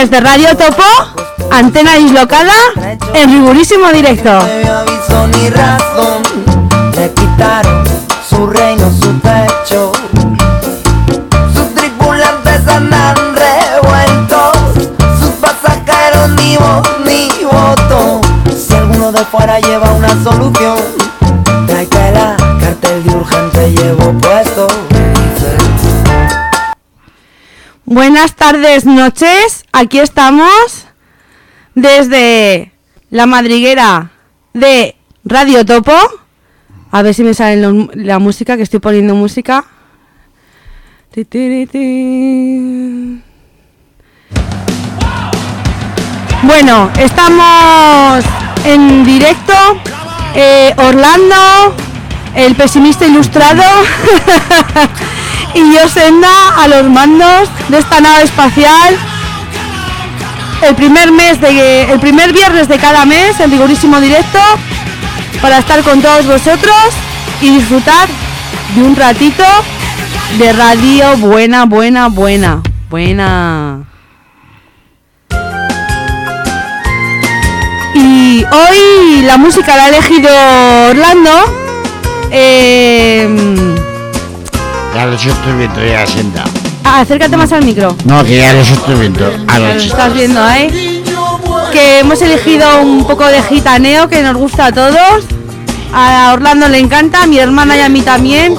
desde Radio Topo, antena dislocada en rigurísimo directo. Le quitaron su reino, su techo. Sus tripulantes andan revueltos, sus pasajeros ni voz ni voto. Si alguno de fuera lleva una solución, tráetela, cartel de urgente llevo puesto. Buenas tardes, noches. Aquí estamos desde la madriguera de Radio Topo. A ver si me sale la música, que estoy poniendo música. Bueno, estamos en directo. eh, Orlando, el pesimista ilustrado. y yo Senda a los mandos de esta nave espacial. El primer mes de el primer viernes de cada mes en rigurísimo directo para estar con todos vosotros y disfrutar de un ratito de radio buena, buena, buena, buena. Y hoy la música la ha elegido Orlando. Eh, los estoy viendo, ya senta. Ah, acércate más al micro. No, que ya los estoy viendo. A Lo los estás viendo ahí. Que hemos elegido un poco de gitaneo que nos gusta a todos. A Orlando le encanta, a mi hermana y a mí también.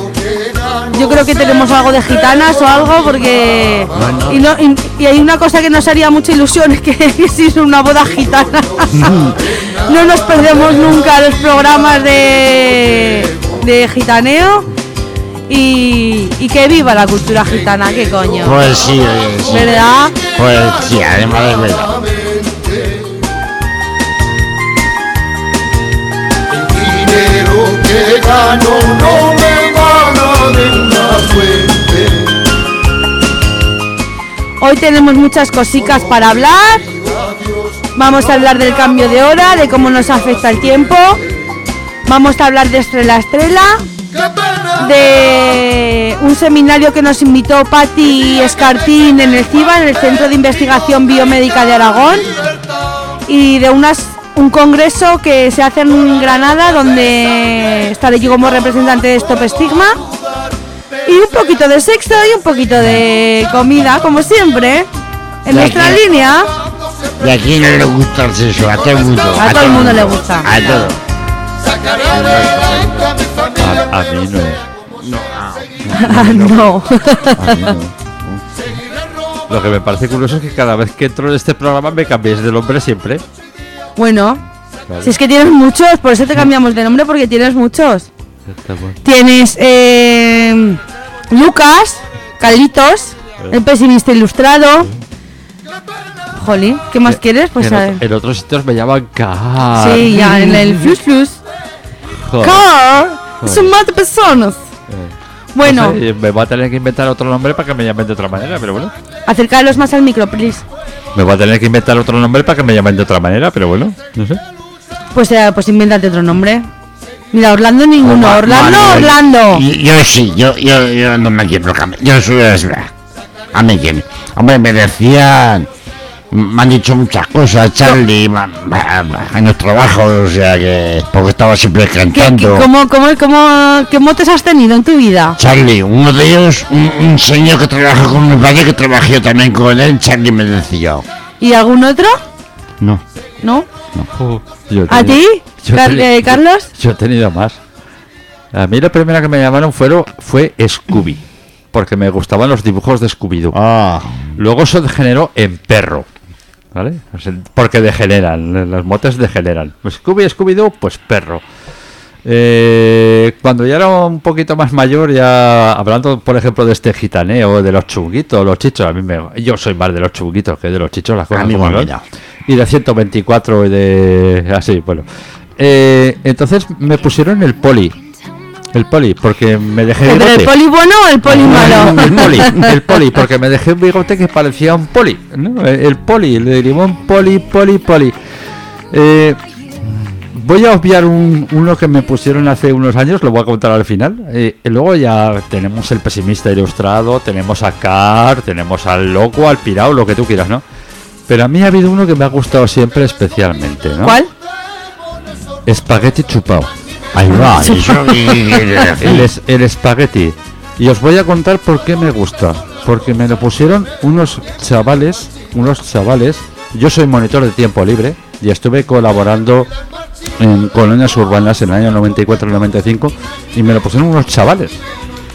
Yo creo que tenemos algo de gitanas o algo porque... Y, no- y- y hay una cosa que nos haría mucha ilusión, es que existe una boda gitana. no nos perdemos nunca los programas de, de gitaneo. Y, y que viva la cultura gitana, qué coño. Pues sí, oye, sí. ¿Verdad? Pues sí, además es verdad. dinero que gano no me gana de una fuente. Hoy tenemos muchas cositas para hablar. Vamos a hablar del cambio de hora, de cómo nos afecta el tiempo. Vamos a hablar de Estrella a Estrella, de un seminario que nos invitó Patti Escartín en el CIBA, en el Centro de Investigación Biomédica de Aragón, y de unas, un congreso que se hace en Granada, donde estaré yo como representante de Stop Estigma. Y un poquito de sexo y un poquito de comida, como siempre, en nuestra línea. Y aquí no le gusta el sexo, a todo el mundo. A todo el mundo le gusta. A todo. A mí no. Ah, no. A mí no. Lo que me parece curioso es que cada vez que entro en este programa me cambiéis de nombre siempre. bueno, Claro. si es que tienes muchos, por eso te cambiamos de nombre, porque tienes muchos. Tienes eh, Lucas, Carlitos, el pesimista ilustrado. Jolín, ¿qué más quieres? Pues en, a otro- ver. en otros sitios me llaman Car. Sí, ya, en el Flus Flus. Car, son más de personas. Bueno, No sé, me voy a tener que inventar otro nombre para que me llamen de otra manera, pero bueno. acercaros más al micro, please. Me voy a tener que inventar otro nombre para que me llamen de otra manera, pero bueno, no sé. Pues, eh, pues invéntate otro nombre. Mira, Orlando ninguno. Oma- Orlando, Manuel. Orlando. Yo sí, yo, yo, yo no me quiero cambiar. Yo soy verdad. A mí quién. Hombre, me decían. Me han dicho muchas cosas, Charlie, en los trabajos, o sea que. Porque estaba siempre ¿Qué, qué, cantando. cómo, cómo, cómo, ¿Qué motes has tenido en tu vida? Charlie, uno de ellos, un, un señor que trabaja con mi padre, que trabajé yo también con él, Charlie me decía. ¿Y algún otro? No. ¿No? Uh, yo he ¿A ti? Car- eh, ¿Carlos? Yo he tenido más. A mí la primera que me llamaron fue, fue Scooby, porque me gustaban los dibujos de Scooby-Doo. Ah. Luego eso degeneró en perro. ¿Vale? Porque degeneran, los motes degeneran. Scooby, Scooby-Doo, pues perro. Eh, cuando ya era un poquito más mayor, ya hablando, por ejemplo, de este gitaneo, de los chunguitos, los chichos, a mí me, yo soy más de los chunguitos que de los chichos, las cosas A mí como son. Y de 124 y de... así, bueno. Eh, entonces me pusieron el poli. El poli, porque me dejé ¿Pero el bigote. poli bueno o el poli malo? El poli, el poli, porque me dejé un bigote que parecía un poli. ¿no? El poli, le derivó un poli, poli, poli. Eh, voy a obviar un- uno que me pusieron hace unos años, lo voy a contar al final. Eh, y luego ya tenemos el pesimista ilustrado, tenemos a Car, tenemos al loco, al pirao, lo que tú quieras, ¿no? Pero a mí ha habido uno que me ha gustado siempre especialmente, ¿no? ¿Cuál? Espagueti chupao. Ahí va, ¿eso qué quiere El, decir? es- el espagueti. Y os voy a contar por qué me gusta. Porque me lo pusieron unos chavales, unos chavales. Yo soy monitor de tiempo libre y estuve colaborando en colonias urbanas en el año 94-95 y me lo pusieron unos chavales.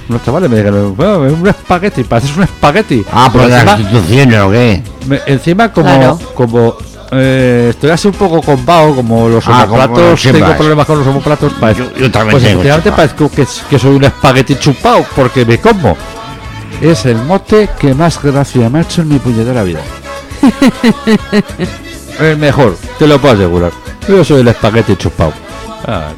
Unos chavales me dijeron, "Bueno, es un espagueti, pareces un espagueti. Ah, por Pero las encima, instituciones o qué? me- encima como, Claro. como eh, estoy así un poco compao, como los Ah, homoplatos, tengo problemas con los homoplatos, Yo- yo también pues efectivamente parezco que, que soy un espagueti chupao, porque me como. Es el mote que más gracia me ha hecho en mi puñetera vida. el mejor, te lo puedo asegurar. Yo soy el espagueti chupao. Ah,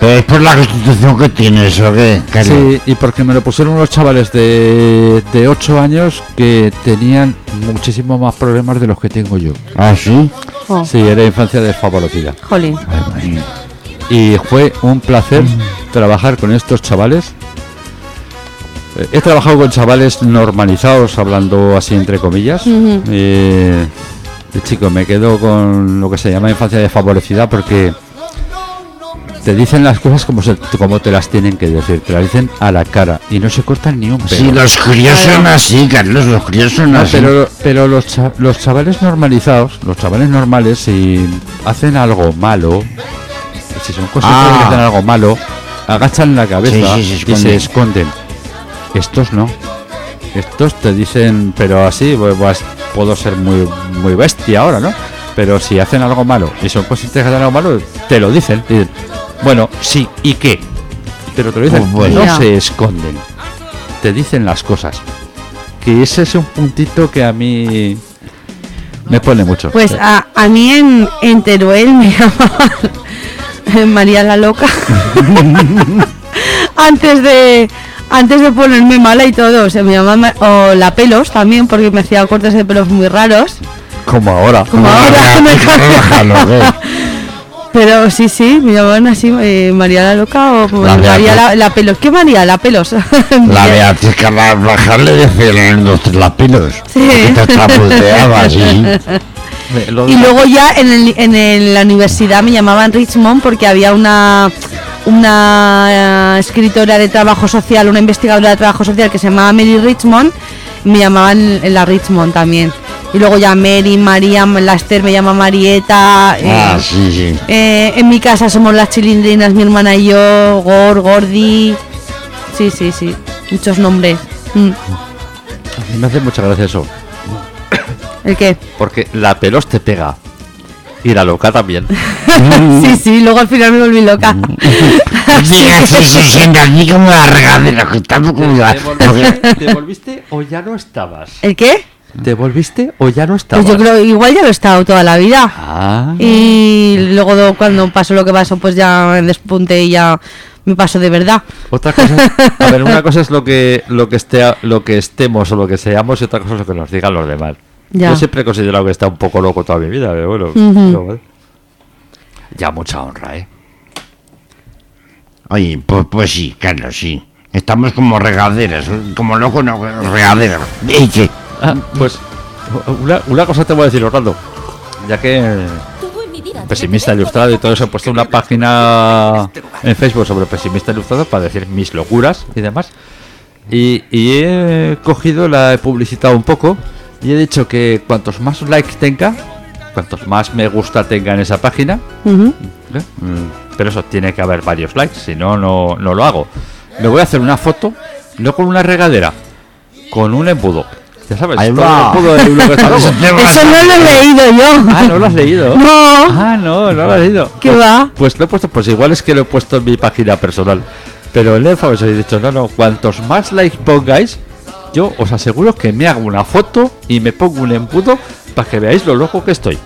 es por la constitución que tienes o qué, Carlos? Sí, y porque me lo pusieron unos chavales de, de 8 años que tenían muchísimos más problemas de los que tengo yo. ¿Ah, sí? Oh, Sí, era infancia desfavorecida. Jolín. Y fue un placer trabajar con estos chavales. Eh, He trabajado con chavales normalizados, hablando así entre comillas. Ujú. Eh, y chico, me quedo con lo que se llama infancia desfavorecida porque te dicen las cosas como, se- como te las tienen que decir, te las dicen a la cara y no se cortan ni un pelo. Sí, los críos son así, Carlos, los críos son No, así. pero pero los, cha- los chavales normalizados, los chavales normales, si hacen algo malo, si son conscientes de que Ah. hacen algo malo, agachan la cabeza Sí, sí, se y se esconden. Estos no. Estos te dicen, pero así, pues, pues, puedo ser muy, muy bestia ahora, ¿no? Pero si hacen algo malo y son de que hacen algo malo, te lo dicen. Dicen, bueno, sí, ¿y qué? Pero te lo dicen, Pues bueno. no se esconden. Te dicen las cosas. Que ese es un puntito que a mí me pone mucho. Pues a, a mí en, en Teruel me llamaban María la Loca. antes de antes de ponerme mala y todo. O sea, Ma- o la pelos también, porque me hacía cortes de pelos muy raros. como ahora. Como ahora. Pero sí, sí, me llamaban así eh, María la Loca o La María la, la Pelos. ¿Qué María? La Pelos. La Beatriz Carvajal le decía en el industria las pilos. Sí. Que te traputeaba, Y luego ya en, el- en el- la universidad me llamaban Richmond porque había una una eh, escritora de trabajo social, una investigadora de trabajo social que se llamaba Mary Richmond, me llamaban la Richmond también. Y luego ya Mary, María, la Esther me llama Marieta. eh, Ah, sí, sí. eh, en mi casa somos las chilindrinas, mi hermana y yo, Gor, Gordi. Sí, sí, sí. Muchos nombres. Mm. me hace mucha gracia eso. ¿El qué? Porque la pelos te pega. Y la loca también. sí, sí, luego al final me volví loca. Digas eso siendo aquí como la regadera, que estamos como la... ¿Te volviste o ya no estabas? ¿El qué? ¿Te volviste o ya no estabas? Pues yo creo, igual ya lo he estado toda la vida. Ah. Y luego do- cuando pasó lo que pasó, pues ya me despunté y ya me pasó de verdad. Otra cosa, a ver, una cosa es lo que lo que esté, lo que estemos o lo que seamos y otra cosa es lo que nos digan los demás. Ya. Yo siempre he considerado que está un poco loco toda mi vida, pero bueno. Pero bueno. Ya mucha honra, ¿eh? Oye, pues, pues sí, Carlos, sí. Estamos como regaderas, como locos, no, regaderas. ¿Y qué? Ah, pues una, una cosa te voy a decir, Orlando. Ya que pesimista ilustrado y todo eso, he puesto una página en Facebook sobre pesimista ilustrado para decir mis locuras y demás. Y, y he cogido, la he publicitado un poco y he dicho que cuantos más likes tenga, cuantos más me gusta tenga en esa página. ¿eh? Pero eso tiene que haber varios likes, si no, no no lo hago. Me voy a hacer una foto, no con una regadera, con un embudo. Ya sabes, Ahí todo va. el embudo de lo que está loco. Eso no lo he leído yo. Ah, ¿no lo has leído? No. Ah, no, no lo has leído. ¿Qué Pues- va? Pues lo he puesto, pues igual es que lo he puesto en mi página personal. Pero en el os he dicho, no, no, cuantos más likes pongáis, yo os aseguro que me hago una foto y me pongo un embudo para que veáis lo loco que estoy.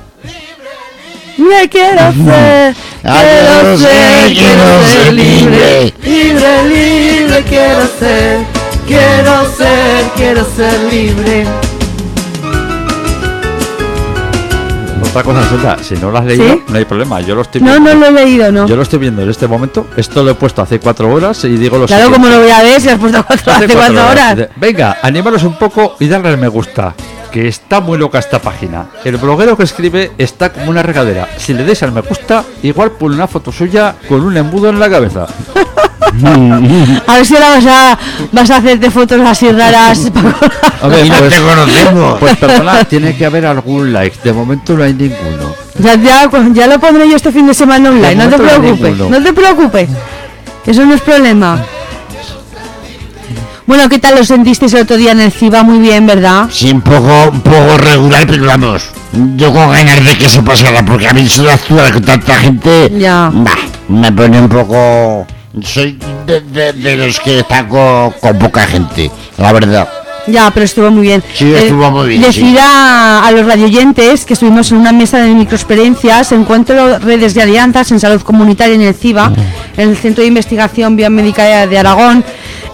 Me quiero ser, Ah, quiero ser, quiero ser libre, libre, libre, quiero ser, quiero ser, quiero ser libre. otra cosa, Senda, si no lo has leído, ¿Sí? no hay problema. Yo lo estoy No, viendo. no lo he leído, no. Yo lo estoy viendo en este momento. Esto lo he puesto hace cuatro horas y digo lo Claro, siguiente. como lo voy a ver si has puesto cuatro, hace cuatro horas. De- Venga, animaros un poco y darle al me gusta. Que está muy loca esta página. El bloguero que escribe está como una regadera. Si le deis al me gusta, igual pone una foto suya con un embudo en la cabeza. A ver si ahora vas a, vas a hacerte fotos así raras. A ver, pues, te conocemos. pues perdona, tiene que haber algún like. De momento no hay ninguno. ya, ya, ya lo pondré yo este fin de semana online, De no te no preocupes, no te preocupes. Eso no es problema. Bueno, ¿qué tal lo sentisteis el otro día en el CIBA? Muy bien, ¿verdad? Sí, un poco, un poco regular, pero vamos. Yo con ganas de que se pasara, porque a mí solo actuar con tanta gente. Ya. bah, me pone un poco. Soy de, de- de los que están con, con poca gente, la verdad. Ya, pero estuvo muy bien. Sí, estuvo muy bien, Decir sí. a, a los radioyentes que estuvimos en una mesa de microexperiencias, encuentro redes de alianzas en salud comunitaria en el CIBA, en el Centro de Investigación Biomédica de Aragón.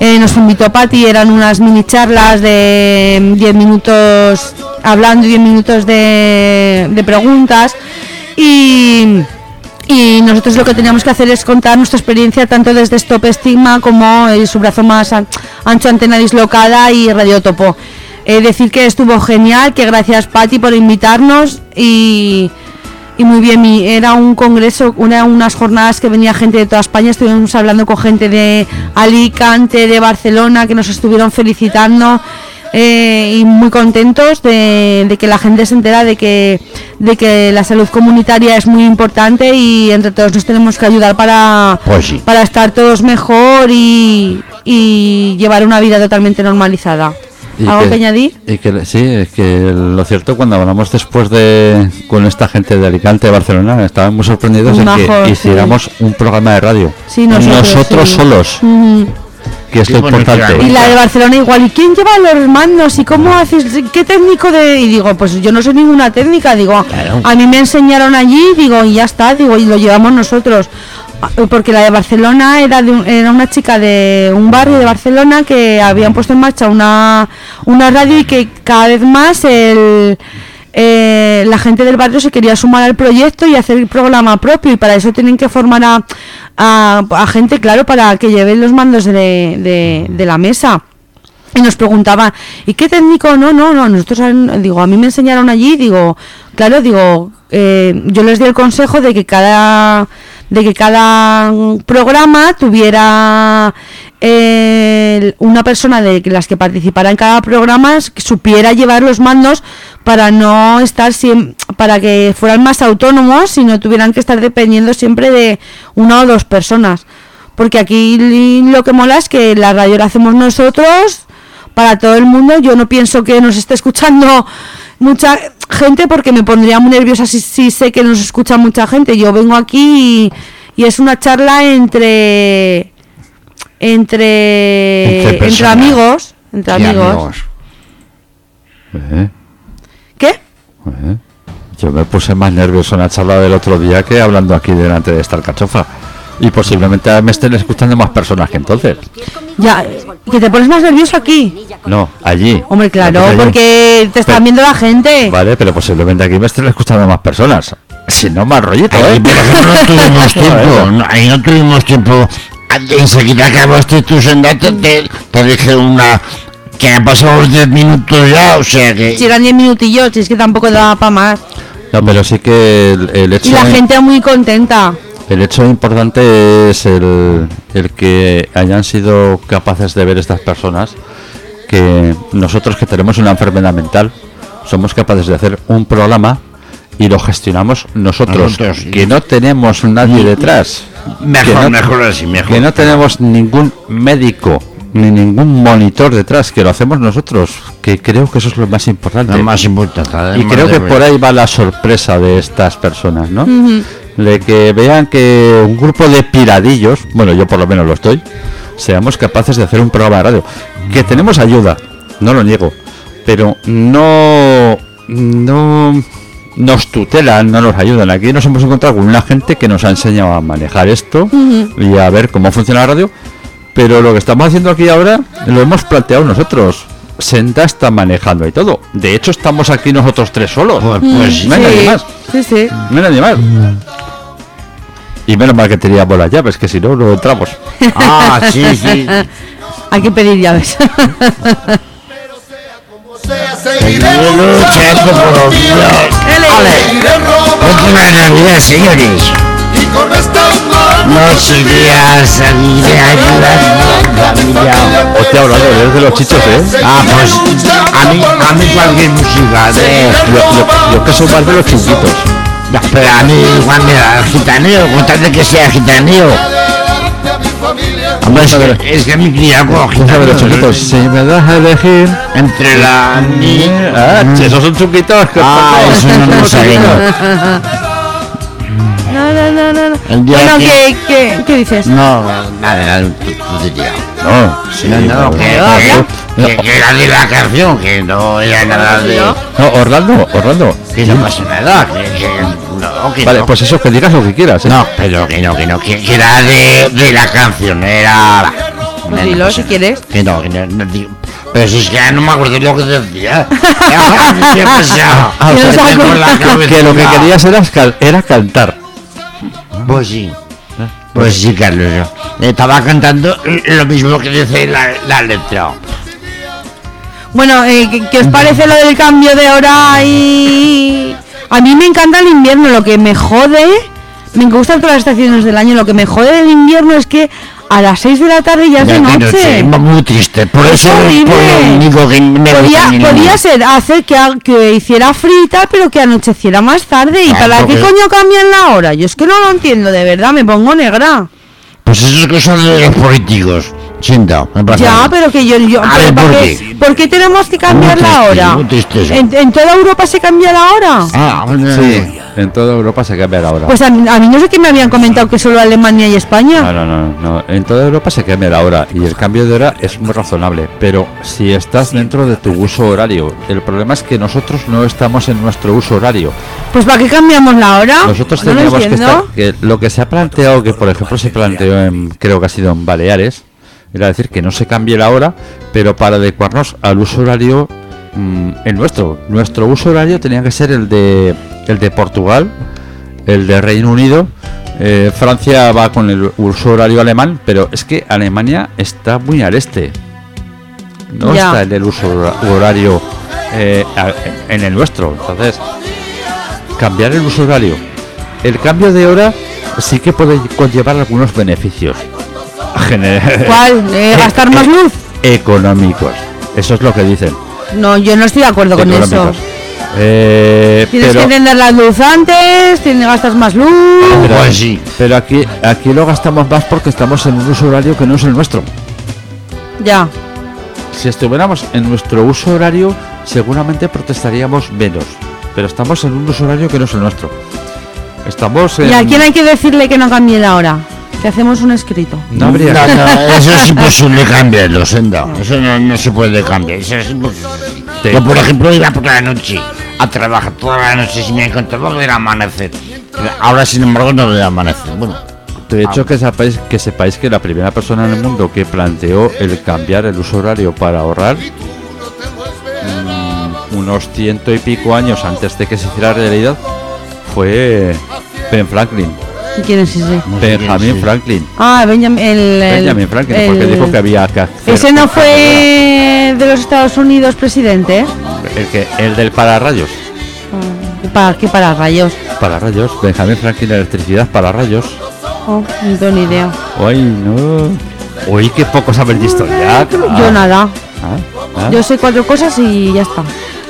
Eh, nos invitó Patti, eran unas mini charlas de 10 minutos hablando y 10 minutos de, preguntas. Y. Nosotros lo que teníamos que hacer es contar nuestra experiencia tanto desde Stop Estigma como su brazo más an- ancho, antena dislocada y radiotopo. Eh, decir que estuvo genial, que gracias Patti por invitarnos y, y muy bien, mi- era un congreso, una, unas jornadas que venía gente de toda España, estuvimos hablando con gente de Alicante, de Barcelona, que nos estuvieron felicitando eh, y muy contentos de, de que la gente se entera de que, de que la salud comunitaria es muy importante y entre todos nos tenemos que ayudar para, Pues sí. para estar todos mejor y, y llevar una vida totalmente normalizada. Y ¿Algo que, añadir? Y que le- sí, es que lo cierto cuando hablamos después de con esta gente de Alicante, de Barcelona, estaban muy sorprendidos Muy en que sí. hiciéramos un programa de radio. Sí, nosotros, sí. solos, que es lo importante. Y la de Barcelona igual, ¿y quién lleva los mandos? ¿Y cómo haces? ¿Qué técnico de...? Y digo, pues yo no soy ninguna técnica, digo, Claro. a mí me enseñaron allí, digo, y ya está, digo, y lo llevamos nosotros. Ah, Porque la de Barcelona era, de un- era una chica de un barrio de Barcelona que habían puesto en marcha una, una radio y que cada vez más el... eh, la gente del barrio se quería sumar al proyecto y hacer el programa propio y para eso tienen que formar a, a- gente, claro, para que lleven los mandos de, de- la mesa. Y nos preguntaban, ¿y qué técnico? No, no, no, nosotros, digo, a mí me enseñaron allí, digo, claro, digo, eh, yo les di el consejo de que cada, de que cada programa tuviera eh, una persona de las que participara en cada programa que supiera llevar los mandos para no estar para que fueran más autónomos y no tuvieran que estar dependiendo siempre de una o dos personas. Porque aquí lo que mola es que la radio la hacemos nosotros para todo el mundo. Yo no pienso que nos esté escuchando mucha gente porque me pondría muy nerviosa si, si sé que nos escucha mucha gente. Yo vengo aquí y, y es una charla entre entre Entre amigos, entre amigos. Eh, ¿Qué? eh. Yo me puse más nervioso en la charla del otro día que hablando aquí delante de esta alcachofa. Y posiblemente me estén escuchando más personas que entonces. Ya, que te pones más nervioso aquí. No, allí. Hombre, claro, Allí. porque te están Pero- viendo la gente. Vale, pero posiblemente aquí me estén escuchando más personas. Si no, más rollito, Ahí, ¿eh? ejemplo, no tuvimos tiempo. no, ahí no tuvimos tiempo. Enseguida acabaste tu senda, te, te, dije una. que han pasado los 10 minutos ya, o sea que. Si eran 10 minutillos, si es que tampoco daba para más. No, pero sí que el, el hecho... Y la gente muy contenta. El hecho importante es el, el que hayan sido capaces de ver estas personas que nosotros que tenemos una enfermedad mental somos capaces de hacer un programa y lo gestionamos nosotros, Nosotros, sí. que no tenemos nadie detrás, Mejor, que no, mejor así, mejor. que no tenemos ningún médico ni ningún monitor detrás, que lo hacemos nosotros, que creo que eso es lo más importante. Lo más importante. Y creo que por ahí va la sorpresa de estas personas, ¿no? De que vean que un grupo de piradillos, bueno, yo por lo menos lo estoy, seamos capaces de hacer un programa de radio. Que tenemos ayuda, no lo niego, pero no, no nos tutelan, no nos ayudan. Aquí nos hemos encontrado con una gente que nos ha enseñado a manejar esto y a ver cómo funciona la radio. Pero lo que estamos haciendo aquí ahora lo hemos planteado nosotros. Senda está manejando y todo. De hecho, estamos aquí nosotros tres solos. Pues, pues sí. no hay nadie más. sí, sí. No hay nadie más. Y menos mal que teníamos las llaves, que si no, no entramos. Ah, sí, sí. Hay que pedir llaves. seguiremos luchando por Última Navidad, señores. y con esta mano Noche día seguiré ayudando a mi familia. Hostia, hablando eres de los chichos, ¿eh? Ah, pues a mí, a mí cualquier música de... Yo, yo, yo que soy más de los chunguitos. No, pero a mí igual me da el gitaneo, con tal de que sea gitaneo. Hombre, es que, es que mi cría con ¿Quién sabe los chunguitos? Si me das a elegir... Entre la... ni- Ah, che, esos son chunguitos. que- Ah, eso no lo sabemos. No, no, no, no. no. El día Bueno, que- ¿qué, qué, qué dices? No, nada, nada, tú, tú dirías. No, sí, No, no, que, habla. Que, que era de la canción, que no era nada de... No, Orlando, Orlando. Que no pasa nada, que, que no, que Vale, no. pues eso, que digas lo que quieras. ¿eh? No, pero que no, que no, que, que era de, de la canción, era... Pues dilo, no si quieres. Que no, que no, no digo- Pero si es que ya no me acuerdo lo que decía. ¿Qué ha pasado? Ah, o Que sea, lo que querías era, cal- era cantar. Pues sí. Pues sí, Carlos. Estaba cantando lo mismo que dice la, la letra. Bueno, eh, ¿qué, qué os parece lo del cambio de hora y...? A mí me encanta el invierno, lo que me jode... Me gustan todas las estaciones del año, lo que me jode del invierno es que a las 6 de la tarde ya es de noche. Muy triste. Por Es eso es horrible. por lo único que me Podía, podía ser hacer que, que hiciera frita, pero que anocheciera más tarde. ¿Y Ah, para qué coño cambian la hora? Yo es que no lo entiendo, de verdad, me pongo negra. Pues eso es cosa de los políticos. Siento, me pasa. Ya, pero que yo... yo A ver, ¿para ¿por qué, qué? por qué tenemos que cambiar la hora? ¿En, en toda Europa se cambia la hora? Ah, Sí, en toda Europa se cambia la hora. Pues a mí, a mí no sé qué me habían comentado que solo Alemania y No, España. no, no, no. En toda Europa se cambia la hora y el cambio de hora es muy razonable. Pero si estás dentro de tu uso horario, el problema es que nosotros no estamos en nuestro uso horario. Pues ¿para qué cambiamos la hora? Nosotros no tendríamos que estar. Que lo que se ha planteado, que por ejemplo se planteó en, creo que ha sido en Baleares, era decir que no se cambie la hora, pero para adecuarnos al uso horario mm, el nuestro. Nuestro uso horario tenía que ser el de el de Portugal, el de Reino Unido. eh, Francia va con el uso horario alemán, pero es que Alemania está muy al este. No está en el uso hora- horario eh, en el nuestro. Entonces, cambiar el uso horario. El cambio de hora sí que puede conllevar algunos beneficios. ¿Eh, ¿Gastar más luz? Económicos. Eso es lo que dicen. No, yo no estoy de acuerdo con eso. Eh, Tienes pero, que tener la luz antes, tienes, gastas más luz. pero- sí. pero aquí, aquí lo gastamos más porque estamos en un uso horario que no es el nuestro. Ya. Si estuviéramos en nuestro uso horario, seguramente protestaríamos menos. Pero estamos en un uso horario que no es el nuestro. Estamos en... ¿Y a quién hay que decirle que no cambie la hora? Que hacemos un escrito. No habría No, no, eso es imposible cambiarlo, Senda. Eso no, no se puede cambiar. Eso es imposible. Sí. Yo, por ejemplo, iba por la noche a trabajar toda la noche si me encontraba del amanecer. Ahora, sin embargo, no veo amanecer. Bueno, De hecho, que sepáis, que sepáis que la primera persona en el mundo que planteó el cambiar el uso horario para ahorrar, mm, unos ciento y pico años antes de que se hiciera realidad, fue Ben Franklin. ¿Y ¿Quién es ese? no sé quién Benjamin es. Franklin. Ah, Benjamin, el, el- Benjamin Franklin, el- porque dijo que había que hacer. Ese no fue de los Estados Unidos presidente, ¿eh? El, que, el del pararrayos. ¿Para qué para rayos? Pararrayos. Benjamin Franklin, electricidad, pararrayos. Oh, no tengo ni idea. Uy, no. Uy, qué poco sabes de historia. Yo nada. Ah, ah. Yo sé cuatro cosas y ya está.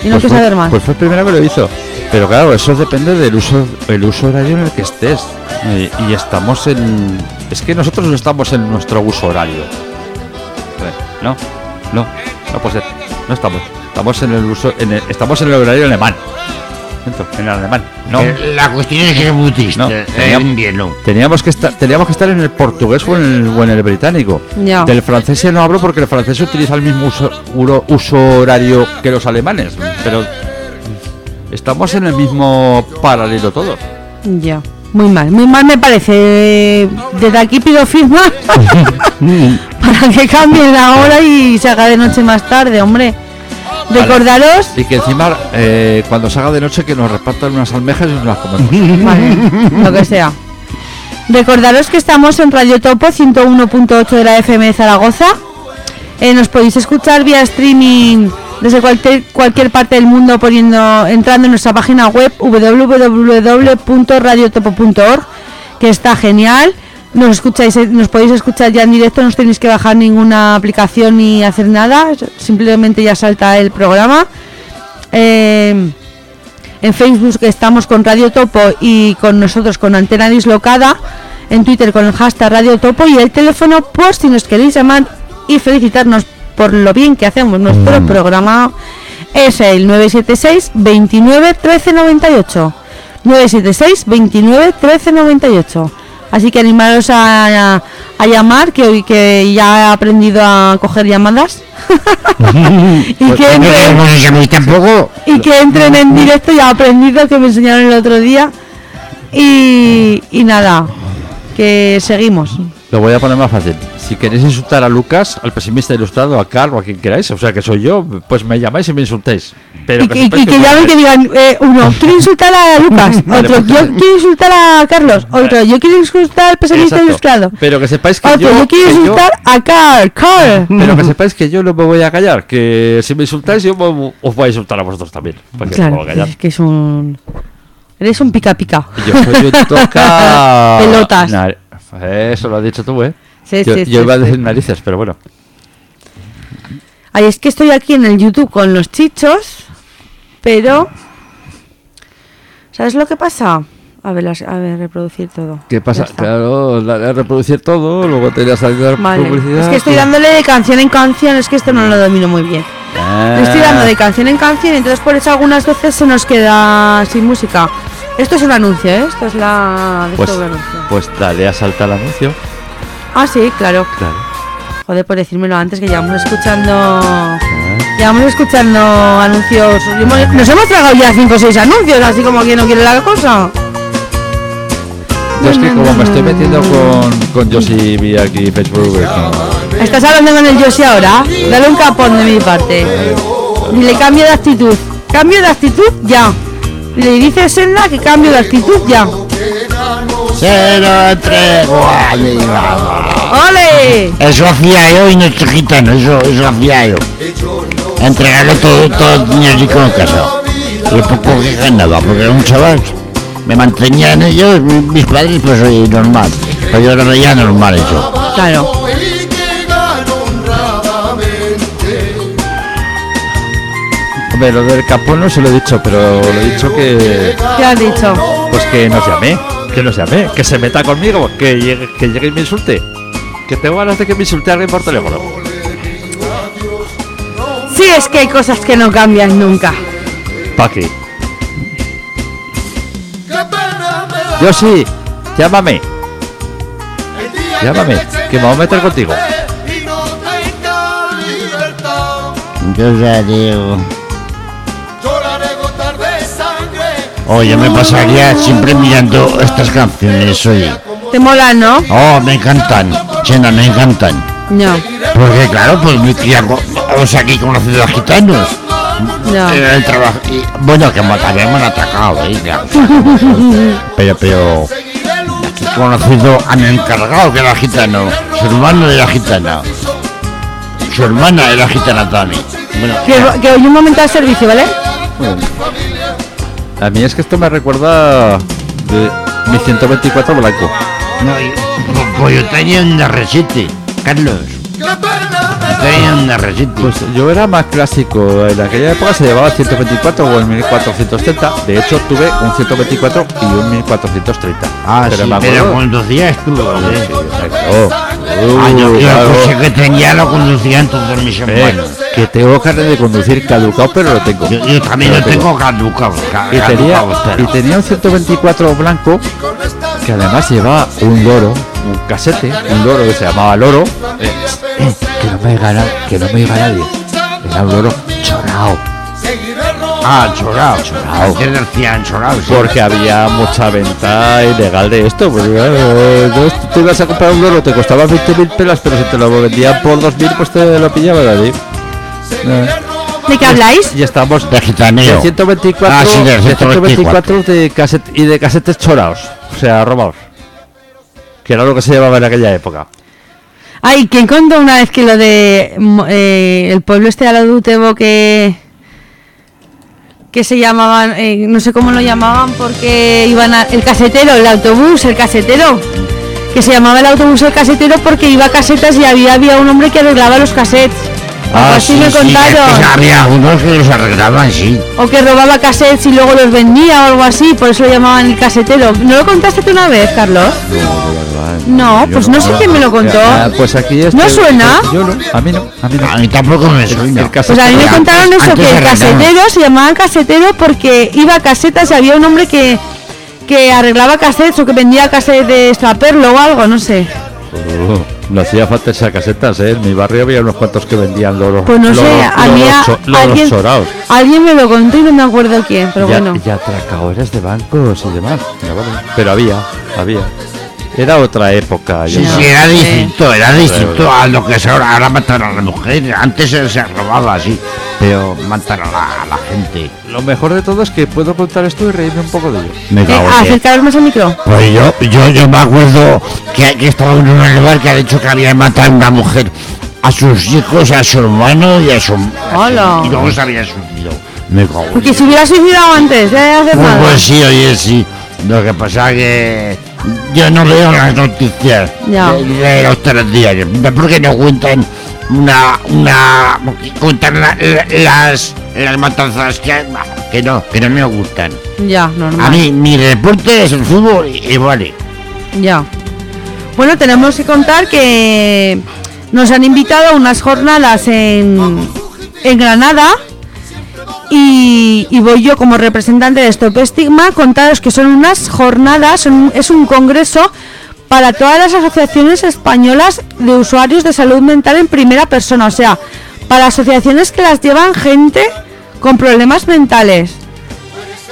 Y no Pues quiero saber más. Pues fue el primero que lo hizo. Pero claro, eso depende del uso, el uso horario en el que estés. Eh, y estamos en. Es que nosotros no estamos en nuestro uso horario. Eh, No, no, no puede ser. No estamos. Estamos en el uso. En el- estamos en el horario alemán. Siento, En el alemán. No. Eh, La cuestión es que es muy triste. No, el teníamos- invierno. Teníamos que estar, teníamos que estar en el portugués o en el, o en el británico. Ya. Del francés ya no hablo porque el francés utiliza el mismo uso, uro- uso horario que los alemanes. Pero estamos en el mismo paralelo todos. Ya. Muy mal, muy mal me parece. Desde aquí pido firma para que cambie la hora y se haga de noche más tarde, hombre. Recordaros, Y que encima, eh, cuando salga de noche, que nos repartan unas almejas y nos las comemos. vale, lo que sea. Recordaros que estamos en Radio Topo 101.8 de la FM de Zaragoza. Eh, nos podéis escuchar vía streaming desde cualquier, cualquier parte del mundo poniendo entrando en nuestra página web www.radiotopo.org que está genial. Nos escucháis, eh, nos podéis escuchar ya en directo, no os tenéis que bajar ninguna aplicación ni hacer nada, simplemente ya salta el programa. Eh, en Facebook estamos con Radio Topo y con nosotros con Antena Dislocada, en Twitter con el hashtag Radio Topo y el teléfono por si nos queréis llamar y felicitarnos por lo bien que hacemos nuestro programa es el 976 29 13 98 976 29 13 98 así que animaros a, a, a llamar que hoy que ya he aprendido a coger llamadas y que No entren, tampoco. y que entren en directo ya he aprendido que me enseñaron el otro día y, y nada que seguimos Lo voy a poner más fácil. Si queréis insultar a Lucas, al pesimista ilustrado, a Carl o a quien queráis, o sea que soy yo, pues me llamáis y me insultéis. Pero y que, y sepáis que llamen que digan eh, uno quiere insultar a Lucas Vale, otro pues- yo quiero insultar a Carlos otro yo quiero insultar al pesimista Exacto. ilustrado Pero que sepáis que otro yo, yo, quiero que yo- insultar a Carl Carl pero que sepáis que yo no me voy a callar, que si me insultáis yo me- os voy a insultar a vosotros también, porque no me claro voy a callar. es que es un eres un pica pica Yo soy un toca Pelotas. Eso lo has dicho tú, ¿eh? Sí, yo sí, yo sí, iba a decir narices, pero bueno. Ay, es que estoy aquí en el YouTube con los chichos, pero ¿sabes lo que pasa? A ver, las- a ver, reproducir todo. ¿Qué pasa? Claro, dale a reproducir todo, luego te irás a dar Vale. publicidad. Es que estoy dándole de canción en canción, es que esto no lo domino muy bien. Ah. Le estoy dando de canción en canción, entonces por eso algunas veces se nos queda sin música. Esto es un anuncio, ¿eh? Esto es la... Pues, pues dale a saltar el anuncio. Ah, sí, claro. Claro. Joder, por decírmelo antes, que llevamos escuchando... Llevamos escuchando anuncios... Nos hemos tragado ya 5 o 6 anuncios, así como quien no quiere la cosa. Yo es que como me estoy metiendo con, con Josie vi aquí Facebook, es que- ¿Estás hablando con el Yoshi ahora? Dale un capón de mi parte. Dile cambio de actitud. Cambio de actitud ya. Le dice Senda que cambio de actitud ya. Cero tregua. y vamos. ¡Ole! Eso hacía yo y no estoy gitano, eso, eso hacía yo. Entregarle todo, todo el dinero con casa. Lo poco que ganaba, porque era un chaval. Me mantenían ellos, mi- mis padres, pues oye, normal. Pero yo lo veía normal eso. Claro. Y. Hombre, lo del capón no se lo he dicho, pero le he dicho que. ¿Qué has dicho? Pues que nos llame, que nos llame, que se meta conmigo, que llegue, que llegue y me insulte. Que tengo ganas de que me insulte alguien por teléfono. Sí, es que hay cosas que no cambian nunca. ¿Pa' qué? Qué pena me da Yo sí, llámame, llámame, que me voy a meter contigo. Yo ya digo. Oye, me pasaría siempre mirando estas canciones, oye. ¿Te mola, no? Oh, me encantan. Chena, me encantan. No, Porque claro, pues mi tía, o sea, aquí conocido a gitanos. no. El trabajo. y, bueno, que también me han atacado, ¿eh? Ya. Pero, pero. Conocido mi encargado, que era gitano. Su hermano era gitana. Su hermana era gitana también. Bueno, Que, que hoy un momento al servicio, ¿vale? A mí es que esto me recuerda de mi 124 blanco. no, yo, pues yo tenía un R7, Carlos. Qué pena me da Tenía un R7. Pues yo era más clásico, en aquella época se llevaba el 124 o el 1430, de hecho tuve un 124 y un 1430. ah, pero sí, pero conducías tú, ¿eh? Oh, Ah, yo, uh, el coche que tenía lo conducían todos mis Eh, hermanos. Que tengo carne de conducir caducado, pero lo tengo. Yo, yo también lo tengo caducado. ca- Y tenía, y un 124 blanco que además llevaba un loro, un casete, un loro que se llamaba loro. eh, eh, que no me diga na- que no me diga nadie. Era un loro chorao. Ah, chorao. Chorao. Decían chorao, sí. Porque había mucha venta ilegal de esto. Porque claro, entonces tú ibas a comprar un loro, te costaba 20.000 pelas, pero si te lo vendían por 2.000, pues te lo pillaba nadie. ¿De qué habláis? Y estamos De gitaneo. de 124, Ah, sí, de de 124 de caset- y de casetes chorados, o sea, robados. Que era lo que se llevaba en aquella época. Ay, ¿quién contó una vez que lo de eh, el pueblo este de la Dutebo que que se llamaban, eh, no sé cómo lo llamaban porque iban a, el casetero, el autobús, el casetero, que se llamaba el autobús el casetero porque iba a casetas y había había un hombre que arreglaba los cassettes. Algo así me sí, contaron. es que había unos que los arreglaban, sí. O que robaba cassettes y luego los vendía o algo así, por eso lo llamaban el casetero. ¿No lo contaste tú una vez, Carlos? No, pues no sé quién me lo contó. Ah, pues aquí es ¿No que- suena? Yo no, a mí no, a mí no. A mí tampoco me suena. el Pues a mí me Antes- contaron eso, antes que el casetero se llamaba casetero porque iba a casetas y había un hombre que, que arreglaba cassettes o que vendía cassettes de extraperlo o algo, no sé. Oh, no hacía falta esas casetas, ¿eh? En mi barrio había unos cuantos que vendían loros. Pues no sé, loros- a mí loros a- cho- loros alguien, chorados. alguien me lo contó y no me acuerdo quién, pero ya, bueno. ya atracadores de bancos y demás. Pero había, había. Era otra época. Sí, sí, era distinto, era distinto a lo que es ahora. Ahora matan a la mujer. Antes se, se robaba así, pero matan a la, a la gente. Lo mejor de todo es que puedo contar esto y reírme un poco de ello. Me Eh, cago en diez. acercaros más al micro. Pues yo, yo, yo me acuerdo que, que estaba en un lugar que ha dicho que había matado a una mujer, a sus hijos, a su hermano y a su. Hola. y luego se había suicido. Me cago en Porque diez. si hubiera suicidado antes de hacer Pues, nada. pues sí, oye, sí. Lo que pasa que yo no veo las noticias Ya. de, de los tres días. porque no cuentan una, una, cuentan la- la- las, las matanzas que, que no, que no me gustan. Ya, normal. A mí mi deporte es el fútbol y, y vale. Ya. Bueno, tenemos que contar que nos han invitado a unas jornadas en, en Granada y, voy yo como representante de Stop Estigma contaros que son unas jornadas, es un congreso para todas las asociaciones españolas de usuarios de salud mental en primera persona, o sea, para asociaciones que las llevan gente con problemas mentales.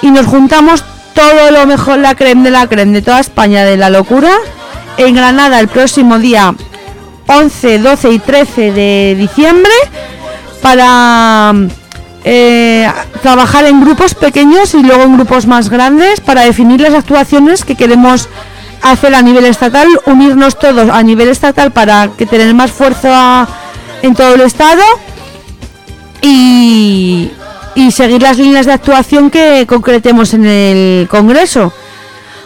Y nos juntamos todo lo mejor, la creme de la creme de toda España de la locura. En Granada el próximo día 11, 12 y 13 de diciembre para eh, trabajar en grupos pequeños y luego en grupos más grandes para definir las actuaciones que queremos hacer a nivel estatal, unirnos todos a nivel estatal para que tener más fuerza en todo el estado y, y seguir las líneas de actuación que concretemos en el Congreso.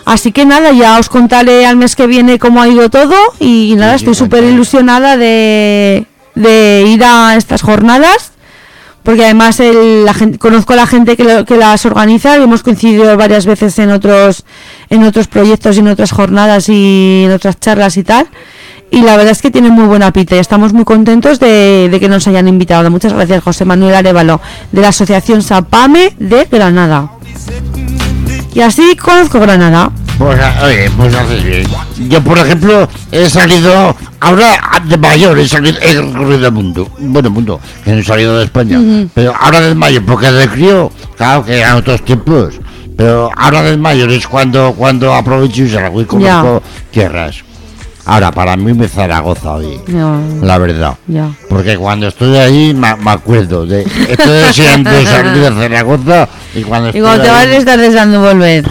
Así que nada, ya os contaré al mes que viene cómo ha ido todo y nada, estoy súper ilusionada de, de ir a estas jornadas porque además el- la gente, conozco a la gente que, lo- que las organiza y hemos coincidido varias veces en otros en otros proyectos y en otras jornadas y en otras charlas y tal y la verdad es que tiene muy buena pinta y estamos muy contentos de, de que nos hayan invitado. Muchas gracias José Manuel Arevalo de la Asociación Sapame de Granada. Y así conozco Granada. Pues, oye, pues bien. Yo, por ejemplo, he salido, ahora de mayor, he salido, he recorrido el mundo. Bueno, mundo, que no he salido de España. Pero ahora de mayor, porque de crío, claro que eran otros tiempos. Pero ahora de mayor es cuando, cuando aprovecho y salgo y conozco tierras. Ahora, para mí me Zaragoza hoy, la verdad. Porque cuando estoy ahí me, me acuerdo de. Estoy deseando salir de Zaragoza y cuando Y estoy cuando te vas a estar deseando volver.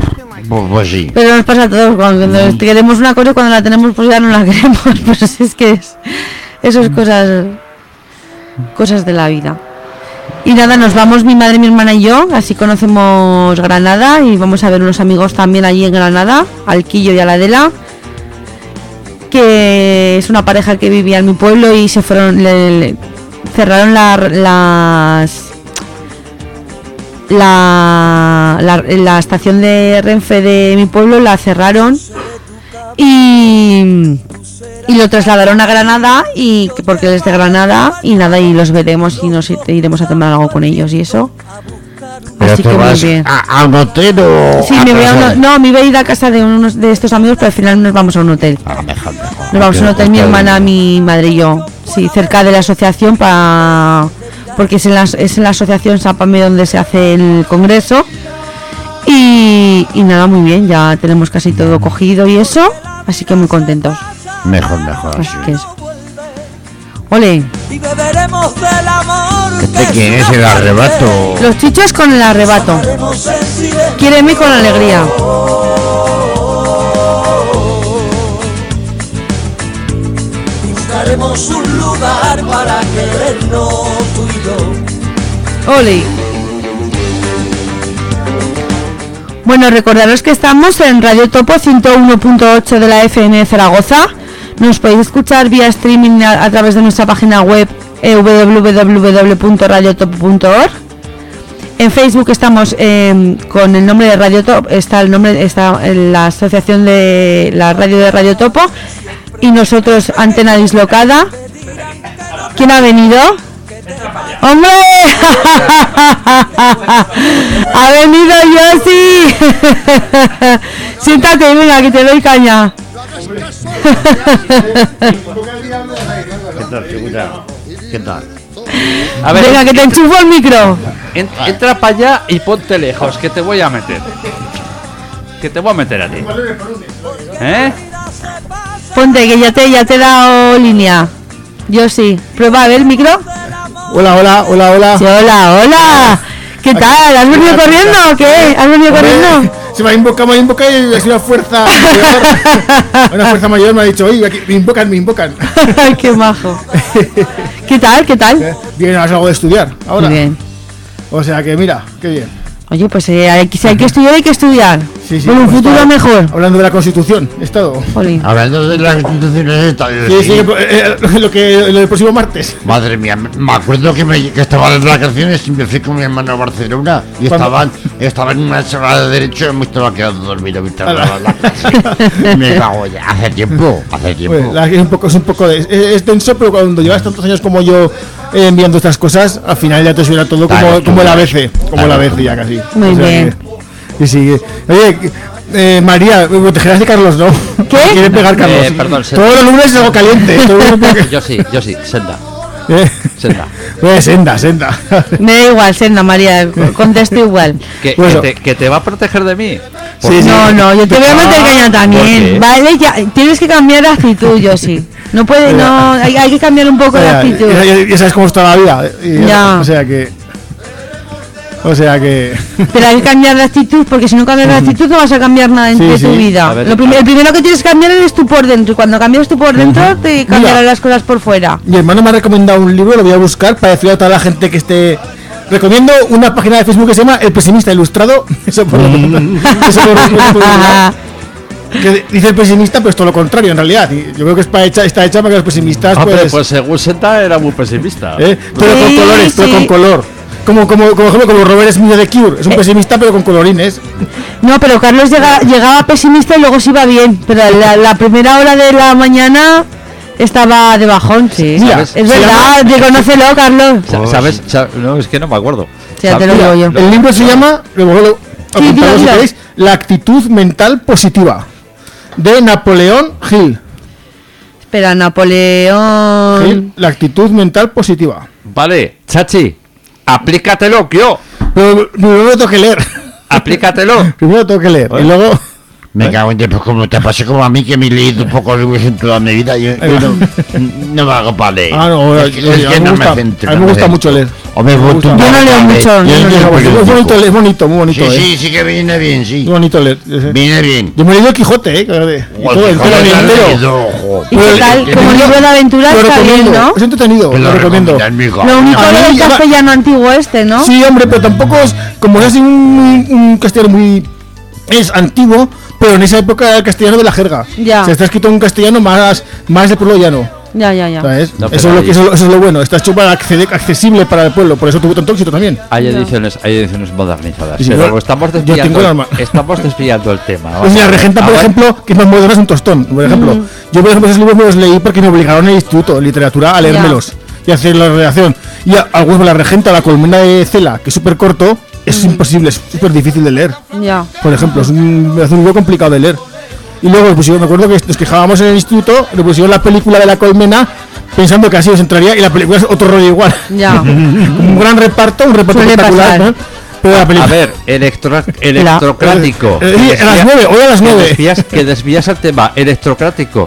Pues, pues sí. Pero nos pasa a todos, cuando Mm. queremos una cosa y cuando la tenemos pues ya no la queremos. Pues es que es, eso es cosas, cosas de la vida. Y nada, nos vamos mi madre, mi hermana y yo, así conocemos Granada y vamos a ver unos amigos también allí en Granada, al Quillo y a la Adela, que es una pareja que vivía en mi pueblo y se fueron, le- le- cerraron la- las la, la, la estación de Renfe de mi pueblo la cerraron y, y lo trasladaron a Granada y que- porque él es de Granada y nada y los veremos y nos iremos a tomar algo con ellos y eso. Pero así que muy bien. a, a un hotel o. sí me voy a no me iba a ir a casa de unos de estos amigos pero al final nos vamos a un hotel. Ah, mejor, mejor. nos vamos a un hotel mi hermana mi madre y yo. Sí cerca de la asociación para porque es en la, es en la asociación Sapame donde se hace el congreso y, y nada muy bien ya tenemos casi todo cogido y eso así que muy contentos Mejor, mejor. Así que eso. Ole. y beberemos del amor ¿Este quién es el arrebato? Los chichos con el arrebato. Quiéreme con alegría. Buscaremos un lugar para querernos Ole. Bueno, recordaros que estamos en Radio Topo 101.8 de la FM Zaragoza. Nos podéis escuchar vía streaming a, través de nuestra página web eh, www.radiotopo.org. En Facebook estamos eh, con el nombre de Radio Top, está el nombre, está en la asociación de la radio de Radio Topo y nosotros antena dislocada. ¿Quién ha venido? ¡Hombre! ¡Ha venido Yossi! Siéntate, venga, que te doy caña. ¿Qué tal, figura? ¿Qué tal? A ver, Venga, que te enchufo el micro. en- entra para allá y ponte lejos, que te voy a meter. Que te voy a meter a ti. ¿Eh? Ponte, que ya te, ya te he dado línea. Yo sí. Prueba a ver el micro. Hola, hola, hola, hola. Sí, hola, hola. ¿Qué tal? ¿Has venido corriendo o qué? ¿Has venido corriendo? Se me ha invocado, me ha invocado y es una fuerza mayor. Una fuerza mayor me ha dicho, oye, me invocan, me invocan. Ay, qué majo. ¿Qué tal? ¿Qué tal? Bien, ahora salgo de estudiar. Ahora. Muy bien. O sea que mira, qué bien. Oye, pues eh, si hay que estudiar, hay que estudiar. Sí, sí, Por un pues futuro estaba mejor. Hablando de la Constitución, he estado. Jolín. Hablando de las instituciones estas, Sí, sí, eh, eh, lo que lo del próximo martes. Madre mía, me acuerdo que, me, que estaban las vacaciones y me fui con mi hermano a Barcelona y ¿Cuándo? estaban, estaban en una sala de derecho y me estaba quedando dormido mientras daba la clase. Me cago ya. Hace tiempo, hace tiempo. Pues, la- es un poco, es un poco de, es, es denso, pero cuando llevas tantos años como yo eh, enviando estas cosas, al final ya te suena todo como, Claro, como el tú. ABC, como Claro, ABC tú. ya casi. Muy bien. que- sí, sí. Oye, eh, María, te quedas de Carlos, ¿no? ¿Qué? Quiere pegar Carlos. Eh, perdón, Todos los lunes es algo caliente. Yo sí, yo sí, senda. eh, Senda. eh, senda, senda. Me da igual, Senda María, contesto igual. ¿Que, que te, que te va a proteger de mí? Sí, sí. No, no, yo te voy a meter caña ¿por también. Vale, ya, tienes que cambiar de actitud, yo sí. No puede, no, hay, hay que cambiar un poco de actitud. ya- ya- ya sabes cómo está la vida. y- Ya. O sea que. O sea que. Pero hay que cambiar de actitud, porque si no cambias de actitud no vas a cambiar nada en Sí, tu sí. vida. Ver, Lo prim- el primero que tienes que cambiar eres tú por dentro, y cuando cambias tú por dentro te cambiarán las cosas por fuera. Mi hermano me ha recomendado un libro, lo voy a buscar para decirle a toda la gente que esté. Recomiendo una página de Facebook que se llama El Pesimista Ilustrado. Eso por, eso por- eso por que dice el pesimista, pero es todo lo contrario en realidad. Yo creo que es para hecha, está hecha para que los pesimistas, pues. pues según Senda era muy pesimista. ¿eh? Pero con Sí, colores, pero con color. Como, como, como, ejemplo, como Robert Smith de Cure. Eh. Es un pesimista, pero con colorines. No, pero Carlos llega- llegaba pesimista y luego se iba bien. Pero la, la primera hora de la mañana estaba de bajón, sí. Mira, es verdad, reconócelo, Carlos. Sa- ¿Sabes? Sa- No, es que no me acuerdo. Sí, ya te lo Sa- digo yo. El libro se llama, luego lo apuntamos dilo, si dilo. queréis, La actitud mental positiva. De Napoleón Hill. Espera, Napoleón. Hill, La actitud mental positiva. Vale, Chachi, aplícatelo, yo. Pero primero tengo que leer. Aplícatelo. Primero tengo que leer. Y luego. Me cago en pues como te pasé como a mí que me he leído pocos libros en toda mi vida, yo, yo no, no me hago para leer. Ah, no, es que, es a que mí me no gusta- me centro. a mí me no gusta mucho leer. Hombre, Me pues tú gusta. Yo no leo a mucho, Yo no leo Es bonito, es bonito, muy bonito. Sí, eh. sí, sí que viene bien, sí. Muy bonito leer. Viene bien. Yo me he leído el Quijote, eh. que- Y todo, el joder, entero. ¿Y tal? Como me- libro de aventuras Lo está bien, recomiendo. ¿no? Es entretenido, Que lo recomiendo. Lo único A mí del castellano antiguo este, ¿no? Sí, hombre, pero tampoco es. Como es así un, un castellano muy. Es antiguo, pero en esa época era el castellano de la jerga. Ya. O sea, está escrito en un castellano más, más de pueblo llano. Ya, ya, ya. ¿Sabes? No, eso, es lo que, eso, eso es lo bueno. Está hecho para acceder, accesible para el pueblo. Por eso tuvo tanto éxito también. Hay ediciones, hay ediciones modernizadas. Sí, pero yo- estamos yo desviando, tengo la ma- estamos desviando el tema. Pues mira. Regenta, por ejemplo, que es más moderno, es un tostón. Por ejemplo, yo, por ejemplo, esos libros me los leí porque me obligaron en el instituto de literatura a leérmelos y hacer la redacción. Y a- algunos, la Regenta, la columna de Cela, que es súper corto, es imposible, es súper difícil de leer. Ya. Por ejemplo, es un, es un libro complicado de leer. Y luego le pusieron, me acuerdo que nos quejábamos en el instituto, le pusieron la película de la colmena pensando que así os entraría y la película es otro rollo igual. Ya. un gran reparto, un reparto Suele espectacular. ¿no? Pero la A película... ver, electro, electrocrático. Eh, eh, a las nueve, hoy a las que nueve. desvías, que desvías el tema electrocrático.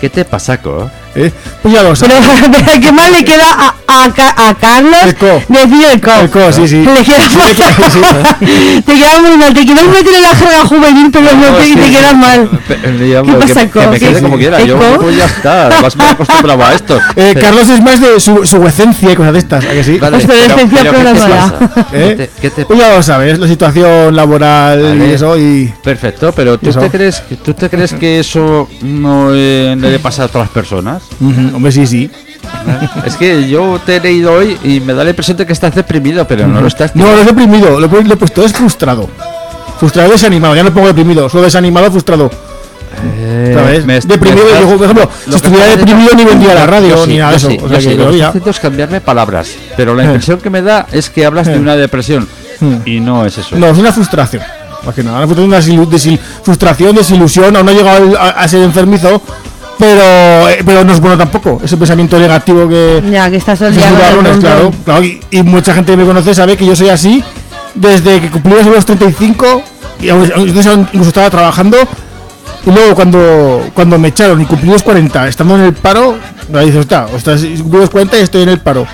¿Qué te pasa, co? ¿Eh? Pues ya lo Pero, sabes. pero ¿qué más le queda a, a, a Carlos El co. decir el co? El co, sí, sí. Le queda Sí, le queda- sí. te queda muy mal, te quieres meter en la jerga juvenil, pero no, te, sí. te queda mal. Pe- digamos, ¿Qué pasa, que, Co? que me ¿Qué- quede como quiera. Yo pues ya está. Además me acostumbrado a esto. Eh, Pero- Carlos es más de su, su esencia y cosas de estas, ¿a que sí? Vale, pero- pero ¿qué te programada. ¿Eh? ¿Qué te- te Pues ya lo sabes, la situación laboral Vale. y eso y... Perfecto, pero ¿tú Eso. te, crees, ¿tú te crees que eso no eh, le pasa a otras personas? Ujú, hombre, sí, sí. Es que yo te he leído hoy y me da la impresión de que estás deprimido, pero no lo estás. No, no es deprimido, lo, he- he puesto, es frustrado. Frustrado, desanimado, ya no pongo deprimido, solo desanimado, frustrado. Eh, ¿Sabes? me deprimido, me yo, por ejemplo, lo si estuviera deprimido haciendo- ni vendría la radio sí, ni nada de eso. sí, o sea sí, que lo que haciendo es cambiarme palabras, pero la Eh. impresión que me da es que hablas de Eh. una depresión Hmm. y no es eso. No, es una frustración. Más que nada, una frustración, desilusión, aún no ha llegado a, a ser enfermizo, pero, eh, pero no es bueno tampoco. Ese pensamiento negativo que, Ya, que estás rum, claro, claro, y, y mucha gente que me conoce sabe que yo soy así desde que cumplí los 35 y entonces incluso estaba trabajando y luego cuando, cuando me echaron y cumplí los 40 estando en el paro me dices, "Hostia, ostras, cumplí los 40 y estoy en el paro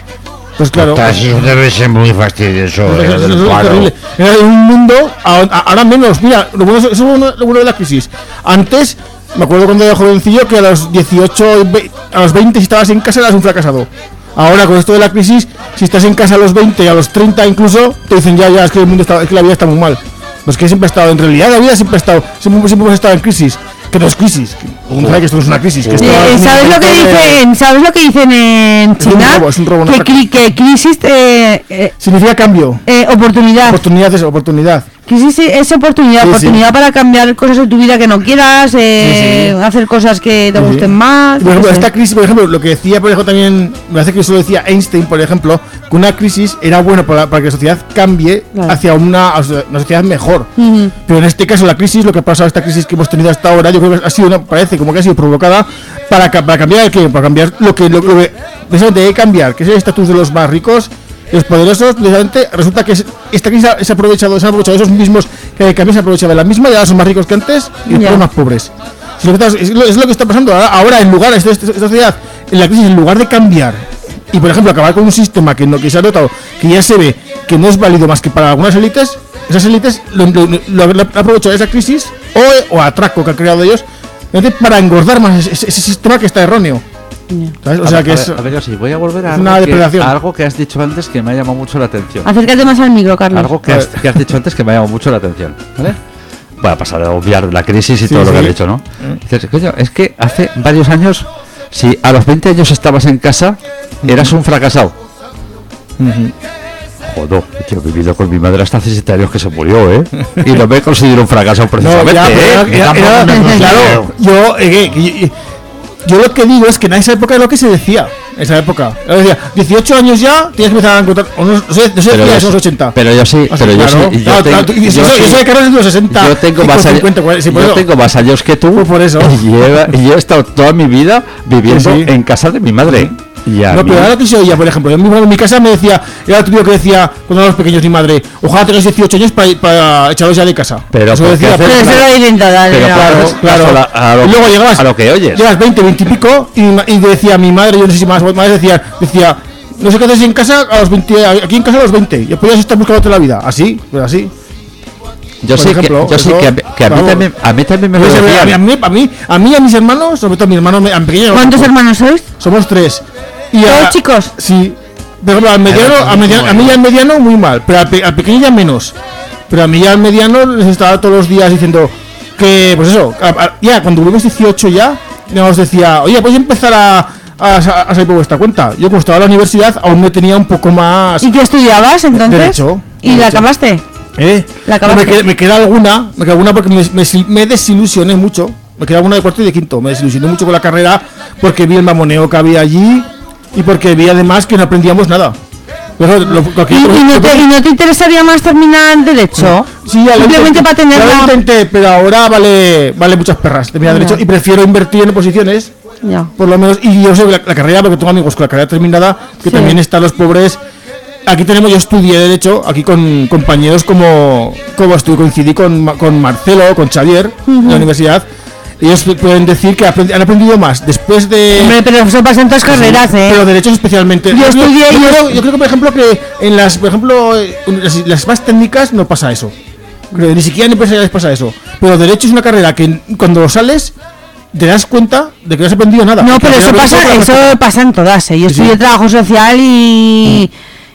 pues claro Así debe ser muy fastidioso. eh, eso- del es paro. Era un mundo, ahora menos. Mira, lo bueno, eso es lo bueno de la crisis. Antes, me acuerdo cuando era jovencillo que a los 18, y ve- a los 20 si estabas en casa eras un fracasado. Ahora con esto de la crisis, si estás en casa a los 20 y a los 30 incluso, te dicen ya, ya, es que el mundo está, es que la vida está muy mal. Pues que siempre ha estado, en realidad la vida siempre ha estado, siempre, siempre hemos estado en crisis. Que no es crisis, sabe que esto no es una crisis. Que esto Eh, es un ¿Sabes lo que de- dicen? ¿Sabes lo que dicen en Es un China? robo, es un robo, no que, otra cri- que crisis eh, eh, Significa cambio. oportunidad. Oportunidad es oportunidad. Crisis es oportunidad, Sí, sí. oportunidad para cambiar cosas en tu vida que no quieras, eh, hacer cosas que te Sí, sí. gusten más. Por ejemplo, esta crisis, por ejemplo, lo que decía, por ejemplo, también, me parece que eso lo decía Einstein, por ejemplo, que una crisis era bueno para, para que la sociedad cambie Claro. hacia una, una sociedad mejor. Ujú. Pero en este caso, la crisis, lo que ha pasado, esta crisis que hemos tenido hasta ahora, yo creo que ha sido, una, parece como que ha sido provocada para, para cambiar el qué, para cambiar lo que, lo, lo que cambiar, que es el estatus de los más ricos. Los poderosos, precisamente, resulta que es- esta crisis se ha aprovechado, se han aprovechado esos mismos que, que habían se aprovechado de la misma y ahora son más ricos que antes y después Ya. más pobres. Es lo, que está, es lo- es lo que está pasando ahora, ahora en lugar, esta, esta- esta sociedad, en la crisis, en lugar de cambiar y, por ejemplo, acabar con un sistema que, no, que se ha notado, que ya se ve que no es válido más que para algunas élites, esas élites lo, lo, aprovechado esa crisis o, o atraco que han creado ellos para engordar más ese, ese sistema que está erróneo. ¿Sabes? O A sea ver, que a es. a ver, sí, voy a volver a algo, una que, depredación. a algo que has dicho antes que me ha llamado mucho la atención. Acércate más al micro, Carlos. Algo que has, que has dicho antes que me ha llamado mucho la atención. ¿Vale? Voy a pasar a obviar la crisis y Sí, todo lo que has dicho, ¿no? Dices, coño, es que hace varios años, si a los 20 años estabas en casa, eras un fracasado. Joder, yo he vivido con mi madre hasta hace 7 años que se murió, ¿eh? Y no me considero un fracaso No, precisamente, ya, pero ¿eh? claro, yo, eh, yo, yo lo que digo es que en esa época es lo que se decía. En esa época. Yo decía, 18 años ya tienes que empezar a encontrar. O no, no sé, no sé Pero yo esos sí- 80. Pero yo sí, O sea, pero yo sí. Yo claro, tengo, claro, tú- y yo eso- sí- eso de los 60. yo tengo más años, 50, cuarenta, sí, por yo eso. tengo más años que tú Pues por eso. y, he, y he estado toda mi vida viviendo Sí, sí. en casa de mi madre a No, pero ahora que se oía, por ejemplo, en mi, en mi casa me decía, era el típico que decía, cuando éramos pequeños, mi madre, ojalá tengas 18 años para, para echaros ya de casa. Pero eso ¿por qué decía, Pero eso dicen todas, Pero claro, Claro, a la- a lo- y luego llegabas, a lo que oyes. Llegas 20, 20 y pico, y, y decía mi madre, yo no sé si más madres decía, decía, no sé qué haces en casa a los 20, aquí en casa a los 20, y después ya estar buscando la vida. Así, pues así. Yo por sí ejemplo, que, yo sí eso, que, a, mí- que a mí también, a mí también me lo a, mí, decían. a, mí, a, mí, a mí y a mis hermanos, sobre todo a mi hermano me- a mi pequeño, ¿Cuántos hermanos sois? somos tres. Y ¿Todos a- chicos? Sí. Por ejemplo, al mediano, Pero, al mediano- a mí y al mediano muy mal, pero al, pe- al pequeño ya menos. Pero a mí y al mediano les estaba todos los días diciendo que, pues eso, a- a- ya cuando tuvimos 18 ya, nos decía, oye, podéis empezar a, a, a salir por vuestra cuenta. Yo como estaba en la universidad aún me tenía un poco más... ¿Y qué estudiabas entonces? Derecho. ¿Y la acabaste? ¿Eh? La No, me, acabaste. queda, me queda alguna, me queda alguna porque me, me, me desilusioné mucho. Me queda alguna de cuarto y de quinto. Me desilusioné mucho con la carrera porque vi el mamoneo que había allí y porque vi además que no aprendíamos nada. Lo- lo que- ¿Y, y no te, y no te interesaría más terminar Derecho? Sí, lo Simplemente para tener lo la... intenté, pero ahora vale, vale muchas perras terminar derecho y prefiero invertir en oposiciones, Ya. por lo menos. Y yo sé que la, la carrera, porque tengo amigos con la carrera terminada, que Sí. también están los pobres. Aquí tenemos, yo estudié derecho, aquí con compañeros como, como estuve, coincidí con, con Marcelo, con Xavier, en la universidad. Ellos pueden decir que han aprendido más después de. Hombre, pero eso pasa en todas carreras, ¿eh? Pero derechos especialmente. Yo estudié yo, yo- creo, yo creo que, por ejemplo, que en las, por ejemplo, las, las más técnicas no pasa eso. Creo ni siquiera en empresariales pasa eso. Pero derecho es una carrera que cuando sales te das cuenta de que no has aprendido nada. No, pero eso pasa, eso pasa en todas, ¿eh? Yo Sí, sí. estudié trabajo social y...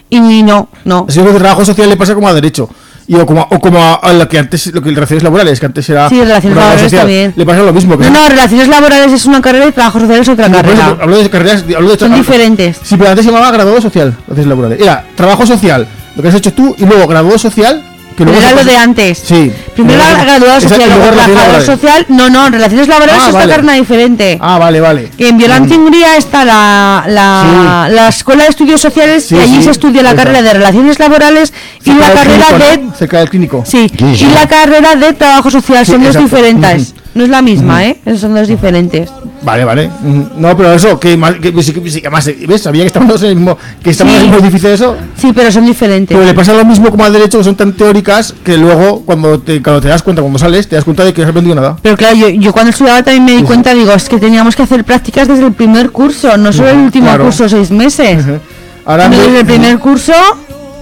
Y no, no. Así que el trabajo social le pasa como a derecho. Y o como, o como a, a lo que antes, lo que relaciones laborales, que antes era. Sí, relaciones laborales también. Le pasa lo mismo. Que No, no, relaciones laborales es una carrera y trabajo social es otra Por eso carrera. hablo de carreras, hablo de Son diferentes. Sí, pero antes se llamaba graduado social, relaciones laborales. Era trabajo social, lo que has hecho tú, y luego graduado social, que Pero luego era lo de antes. Sí. Primero era graduado social, luego trabajador social. No, no, relaciones laborales Ah, es vale. otra carrera diferente. Ah, vale, vale. Que en Violante Hungría está la, la, la Escuela de Estudios Sociales Sí, y allí sí, se estudia la exacto. carrera de Relaciones Laborales y la carrera clínico, de... clínico. Sí, y la carrera de Trabajo Social son dos diferentes. No es la misma, ¿eh? Esos son dos diferentes. Vale, vale. Mm, No, pero eso, que más. Que, sí, que- que más ¿Ves? Sabía que estamos en el mismo. Que estamos Sí. en el mismo edificio de eso. Sí, pero son diferentes. Pero le pasa lo mismo como al derecho, que son tan teóricas que luego, cuando te, cuando te das cuenta, cuando sales, te das cuenta de que no has aprendido nada. Pero claro, yo, yo cuando estudiaba también me di cuenta, digo, es que teníamos que hacer prácticas desde el primer curso, no solo el último Claro. curso, seis meses. Ahora Sino me- desde el primer curso,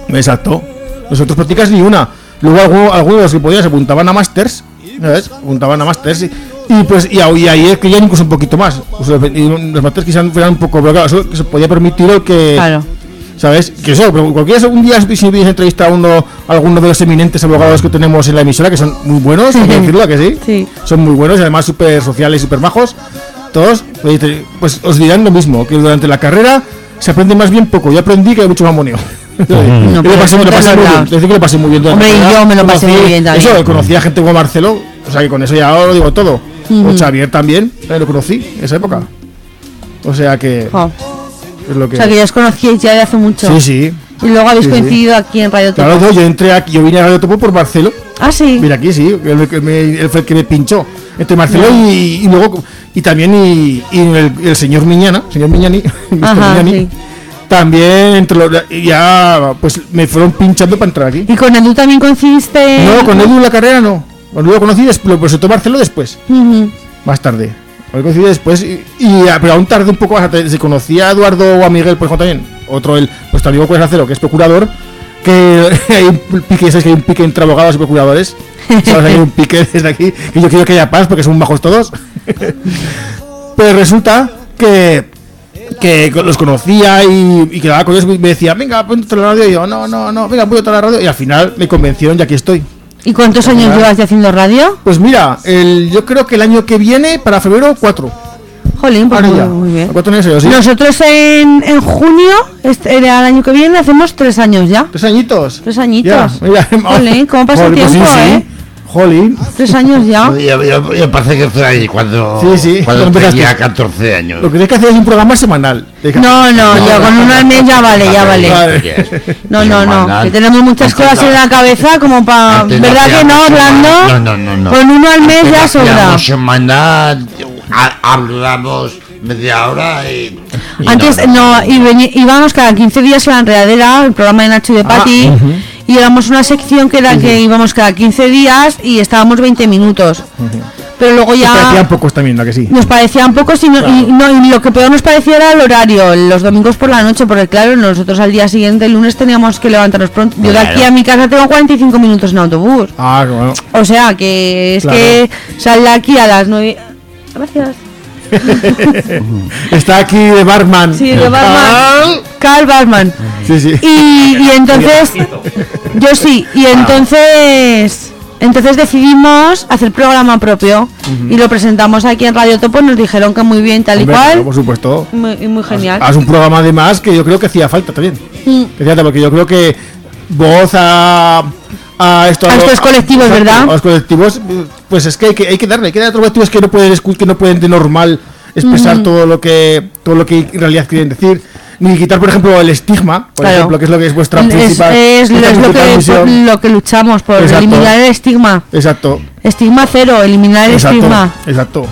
Exacto. Nosotros prácticas ni una. Luego algunos, algunos de los que podían se apuntaban a másters, ¿sabes? Apuntaban a másters y, y pues y, ahí- y ahí es que ya incluso un poquito más. O sea, los másters quizás fueran un poco, pero claro, eso que se podía permitir el que, claro. ¿sabes? Que eso, pero cualquiera un día si hubiese entrevistado a uno, a alguno de los eminentes abogados que tenemos en la emisora, que son muy buenos, hay que decirlo, ¿a que sí? Sí. Son muy buenos y además súper sociales, súper majos. Todos, te- pues os dirán lo mismo, que durante la carrera se aprende más bien poco. Yo aprendí que hay mucho mamoneo. No, lo pero pasé, me lo pasé es muy bien. Decir que lo pasé muy bien. Hombre, y yo me lo pasé muy bien también. Eso, conocí a gente como Marcelo, o sea que con eso ya lo digo todo. O Xavier también, también lo conocí en esa época. O sea que Jo. es lo O sea, que ya os conocíais ya de hace mucho. Sí, sí. Y luego habéis Sí, sí. coincidido aquí en Radio Topo. Claro, yo, yo entré aquí, yo vine a Radio Topo por Marcelo. Ah, sí. Mira aquí, sí, él, fue el que me pinchó. Entre Marcelo y, y luego, y también y, y el, el señor Miñana, señor Miñani, Mr. Ajá, Miñani, sí. también entre los, ya pues me fueron pinchando para entrar aquí. ¿Y con Edu también coincidiste? No, con Edu en la carrera no. Edu lo conocí después, lo presentó Marcelo después, más tarde. Lo conocí después, y, y- pero aún tardé un poco más. Se conocía a Eduardo o a Miguel, por ejemplo, también. Otro, el, nuestro amigo Cuesta Cero, que es procurador. Que hay un pique, ¿sabes que hay un pique entre abogados y procuradores? ¿Sabes? Hay un pique desde aquí. Que yo quiero que haya paz porque son bajos todos. Pero resulta que que los conocía y, y quedaba con ellos y me decía, venga, ponte la radio. Y yo, no, no, no, venga, ponte la radio. Y al final me convencieron y aquí estoy. ¿Y cuántos años Ajá. llevas ya haciendo radio? Pues mira, el, yo creo que el año que viene, para febrero, cuatro. Jolín, pues muy, muy bien. Cuatro años, sí. Nosotros en, en junio, este, era el año que viene, hacemos tres años ya. Tres añitos. Tres añitos. Ya, mira. Jolín, ¿cómo pasa el pues tiempo, sí, sí. eh? Jolín. Tres años ya. Yo, yo, yo parece que fue ahí cuando, Sí, sí, cuando tenía empezaste. 14 años. Lo que tienes que hacer es un programa semanal. Deja- No, no, ya con un al mes ya vale, ya vale. No, no, no, que tenemos muchas cosas no- en la cabeza como para... antes ¿Verdad que no, Orlando? No, no, no, no. Con uno al mes ya sobra. semanal, ha- hablamos media hora y... y Antes no, y veni- íbamos cada 15 días a la enredadera, el programa de Nacho y de Pati, y éramos una sección que era que íbamos cada 15 días y estábamos 20 minutos. Pero luego Te parecían ya pocos también, ¿a que sí? nos parecían pocos y, no, y, no, y lo que peor nos parecía era el horario, los domingos por la noche, porque claro, nosotros al día siguiente, el lunes, teníamos que levantarnos pronto. Yo de aquí a mi casa tengo 45 minutos en autobús. Ah, bueno. O sea que es Claro. que sal de aquí a las 9... Gracias. Está aquí de barman. Sí, de Batman. Carl. Sí, sí. Y, y entonces, yo sí, y entonces, entonces decidimos hacer programa propio y lo presentamos aquí en Radio Topo. Nos dijeron que muy bien, tal y claro, cual, por supuesto. muy, y muy genial. Haz un programa además que yo creo que hacía falta también. Mm. Que hacía falta, porque yo creo que voz a, a, esto, A estos colectivos, ¿verdad? A los colectivos, pues es que hay que, hay que darle, hay que darle a otros colectivos que no pueden que no pueden de normal expresar todo lo que todo lo que en realidad quieren decir. Ni quitar, por ejemplo, el estigma, por Claro. ejemplo, que es lo que es vuestra Es, principal. es- vuestra es lo, que, lo luchamos, por Exacto. eliminar el estigma. Exacto, Estigma cero, eliminar el exacto, estigma. exacto.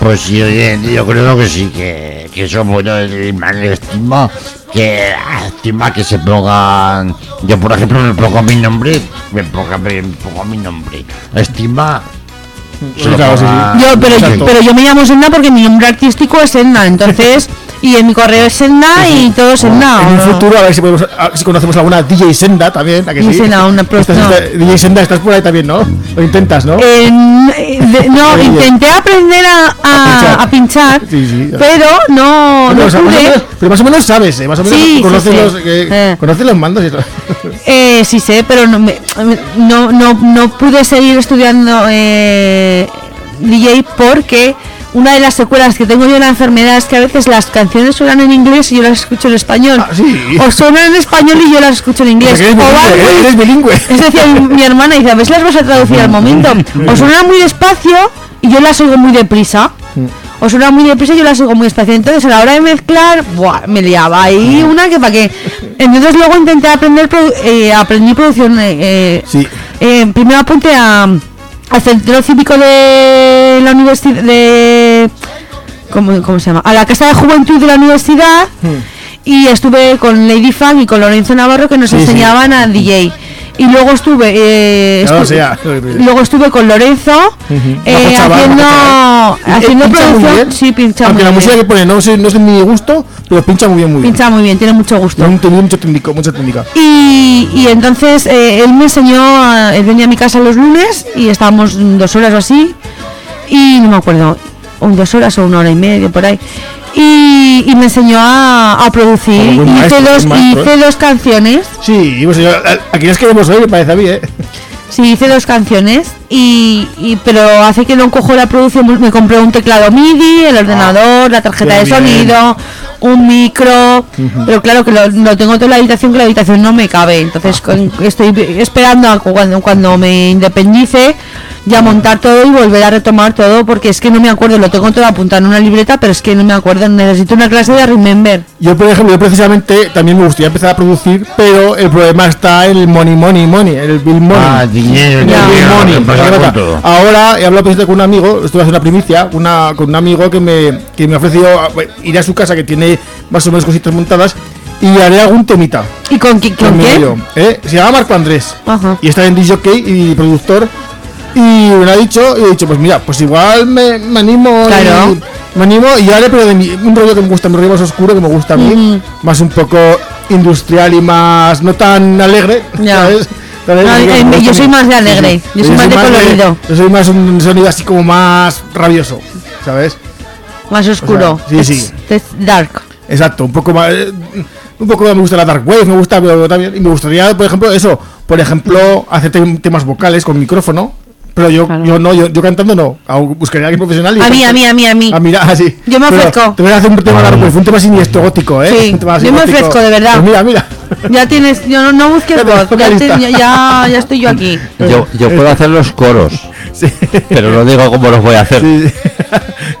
Pues sí, oye, yo creo que sí, que, que eso es bueno el mal estima, que estima que se pongan, yo por ejemplo me pongo mi nombre, me pongo, me pongo mi nombre, estima Claro, sí, sí. Yo, pero, Exacto. pero yo me llamo Senda porque mi nombre artístico es Senda, entonces, y en mi correo es Senda y todo es Senda. En un futuro, a ver si, podemos, a ver si conocemos alguna DJ Senda también. ¿a que DJ sí? Senda, una Estás- no. DJ Senda, estás por ahí también, ¿no? Lo intentas, ¿no? Eh, de- no, intenté aprender a, a- A pinchar. a pinchar, Sí, sí. pero no, Bueno, no o sea, más menos- pero más o menos sabes, ¿eh? Más o menos Sí, sí, conoces, sí. Los, eh, Eh. conoces los mandos y todo. Eh, sí sé, pero no, me, no, no, no pude seguir estudiando eh, DJ porque una de las secuelas que tengo yo de la enfermedad es que a veces las canciones suenan en inglés y yo las escucho en español. Ah, sí. O suenan en español y yo las escucho en inglés. eres bilingüe, ¿eh? eres bilingüe. Es decir, mi, mi hermana dice, a ver si las vas a traducir al momento. O suenan muy despacio y yo las oigo muy deprisa. O suena muy deprisa y yo las oigo muy despacio. Entonces a la hora de mezclar, buah, me liaba ahí una que para qué. Entonces luego intenté aprender, produ- eh, aprendí producción. eh, eh, Sí. eh, primero apunté a, al centro cívico de la universidad de ¿cómo, cómo se llama? A la casa de juventud de la universidad y estuve con Lady Fang y con Lorenzo Navarro que nos Sí, sí. enseñaban a DJ. Y luego estuve eh, Claro, estu- o sea, luego estuve con Lorenzo eh, haciendo haciendo Eh, producción, bien. sí pincha Aunque muy la bien. música que pone no, sé, no es de mi gusto, pero pincha muy bien, muy bien. Pincha muy bien, tiene mucho gusto. Tiene un- tiene mucho técnico, mucha técnica. Y, y entonces eh, él me enseñó, a- él venía a mi casa los lunes y estábamos dos horas o así, y no me acuerdo, o dos horas o una hora y media por ahí. Y, y me enseñó a, a producir. Hice, maestro, dos, maestro, hice ¿eh? dos canciones. Sí, pues yo, aquí las queremos me parece a mí, ¿eh? Sí, hice dos canciones, y, y- pero hace que no cojo la producción, pues me compré un teclado MIDI, el ordenador, la tarjeta de bien. sonido, un micro, pero claro que lo, lo tengo todo en la habitación, que la habitación no me cabe, entonces con- estoy esperando a cu- cuando, cuando me independice ya montar todo y volver a retomar todo, porque es que no me acuerdo, lo tengo todo apuntado en una libreta, pero es que no me acuerdo, necesito una clase de remember. Yo, por ejemplo, yo precisamente también me gustaría empezar a producir, pero el problema está en el money, money, money, el bill money. Ah, dinero, El Ya. bill dinero, money. Ahora he hablado precisamente con un amigo, estuve haciendo una primicia, una, con un amigo que me, que me ha ofrecido a- ir a su casa que tiene más o menos cositas montadas y haré algún temita. ¿Y con, qui- con quién? rollo, ¿eh? Se llama Marco Andrés Ajá. y está en DJ y productor. Y me ha dicho, y he dicho, pues mira, pues igual me, me animo. Claro. y- me animo y haré, pero de mi- un rollo que me gusta, un rollo más oscuro que me gusta a mí, más un poco industrial y más no tan alegre. Ya. ¿sabes? No, eh, yo soy más de alegre, yo soy más de colorido. yo soy más un sonido así como más rabioso, ¿sabes? Más oscuro. O sea, sí, sí. es dark. Exacto, un poco más. eh, Un poco me gusta la Dark Wave, me gusta pero también. Y me gustaría, por ejemplo, eso. Por ejemplo, hacer tem- temas vocales con micrófono. Pero yo, Claro. yo no, yo, yo cantando no. Aún Buscaría a alguien profesional. y A mí, a mí, a mí, a mí. Ah, mira, así. Yo me Pero ofrezco. Te voy a hacer un tema Wave, un tema siniestro gótico, ¿eh? Sí, Un tema así yo me ofrezco, de verdad. Pues mira, mira. Ya tienes, yo no, no busques voz, ya, vocalista. te- ya, ya, ya estoy yo aquí. Yo, yo puedo hacer los coros, Sí. pero no digo cómo los voy a hacer. Sí, sí.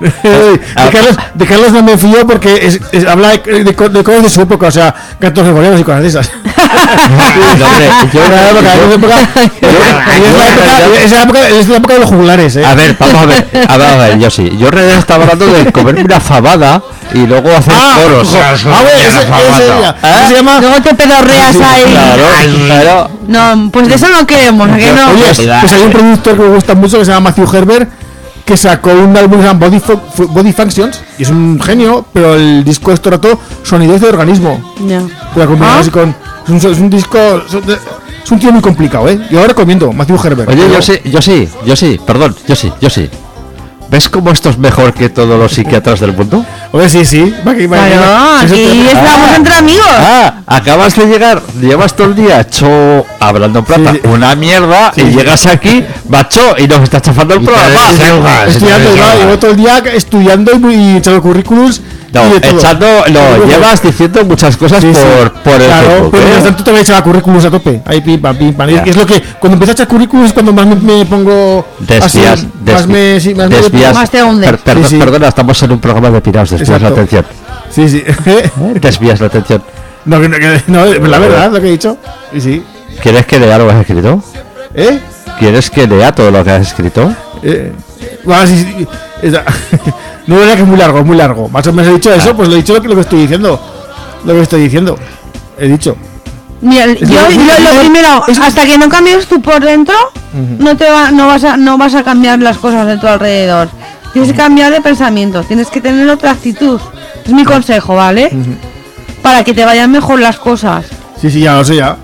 de, Carlos, de Carlos no me fío porque es, es- habla de, de, de cosas de su época, o sea, cantos gregorianos y cosas de esas. Es la época- es la de los jugulares, ¿eh? A ver, vamos a ver, a ver, a ver, yo sí. Yo en realidad estaba hablando de comerme una fabada y luego hacer Ah, coros. ah, bueno, ese, ese, mira, ¿Eh? ese se llama. Luego te pedorreas ahí. Claro, claro. No, pues de eso no queremos, ¿a que no? Oye, pues hay un productor que me gusta mucho que se llama Matthew Herbert que sacó un álbum que se llama Body, Body Functions y es un genio, pero el disco es rato sonidos de organismo. Ya. Combinado Ah. con. Es un, es un disco. Es un tío muy complicado, ¿eh? Yo lo recomiendo, Matthew Herbert. Oye, Pero- yo sí, yo sí, yo sí, perdón, yo sí, yo sí. ¿Ves cómo esto es mejor que todos los psiquiatras del mundo? Oye, sí, sí. Claro, aquí te- estamos Ah. entre amigos. Ah, acabas de llegar, llevas todo el día hecho hablando en plata, Sí. una mierda, y llegas aquí, macho, y nos estás chafando el programa. Estudiando, llevo todo el día estudiando y, y echando currículums. No, y echando, Y no, llevas diciendo muchas cosas Sí, sí. por, por el Claro, Facebook, pero ¿eh? mientras tanto también echaba currículums a tope. Ahí pim pam, pim pam. Y. Es lo que cuando empiezo a echar currículums es cuando más me, me pongo. Desvías, así, más me, sí, más me- desvías. Más te hundes. Per- Sí. Perdona, estamos en un programa de pirados, desvías Exacto. la atención. Sí, sí. Desvías la atención. no, que- no, que- no, la verdad, lo que he dicho. Sí, sí. ¿Quieres que lea lo que has escrito? ¿Eh? ¿Quieres que lea todo lo que has escrito? Eh, bueno, sí, sí, esa- no es verdad que es muy largo, es muy largo. Más o menos he dicho Ah. eso, pues lo he dicho lo que, lo que estoy diciendo. Lo que estoy diciendo. He dicho. Mira, yo, yo lo primero, hasta que no cambies tú por dentro, no te va, no vas a, no vas a cambiar las cosas de tu alrededor. Tienes que cambiar de pensamiento, tienes que tener otra actitud. Es mi consejo, ¿vale? Para que te vayan mejor las cosas. Sí, sí, ya lo sé ya.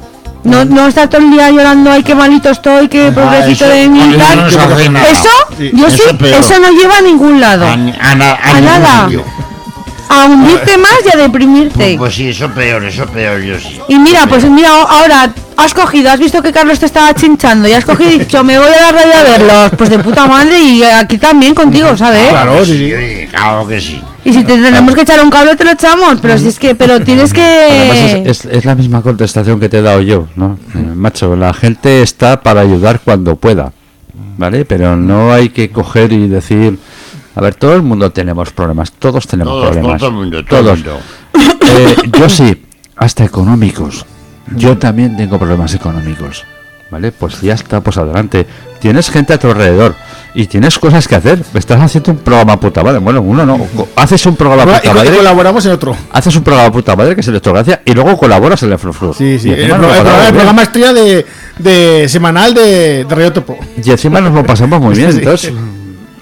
No, no estar todo el día llorando, ay, qué malito estoy, qué pobrecito eso- de mí eso tal. no nada. Eso, Sí, yo eso sí, peor. eso no lleva a ningún lado. A, a, a A nada. sitio. A hundirte más y a deprimirte. Pues sí, eso peor, eso peor, yo sí. Y mira, pues mira, ahora has cogido, has visto que Carlos te estaba chinchando y has cogido y dicho, me voy a la radio a verlos. Pues de puta madre y aquí también contigo, ¿sabes? Claro, sí. Sí, claro que sí. Y si te tenemos que echar un cable, te lo echamos. Pero si es que, pero tienes que... es, es- es la misma contestación que te he dado yo, ¿no? Eh, macho, la gente está para ayudar cuando pueda, ¿vale? Pero no hay que coger y decir, a ver, todo el mundo tenemos problemas, todos tenemos Todos, problemas. todo el mundo, todo el todos. mundo. Eh, yo sí, hasta económicos. Yo también tengo problemas económicos, ¿vale? Pues ya está, pues adelante. Tienes gente a tu alrededor y tienes cosas que hacer. Estás haciendo un programa puta madre. Bueno, uno no. Haces un programa puta co- y madre. colaboramos en otro. Haces un programa puta madre que es Electrogracia y luego colaboras en el Frufru. Sí, sí. Y El, pro- el programa, el programa estrella de, de semanal de, de Radio Topo. y encima nos lo pasamos muy bien. Sí. Entonces,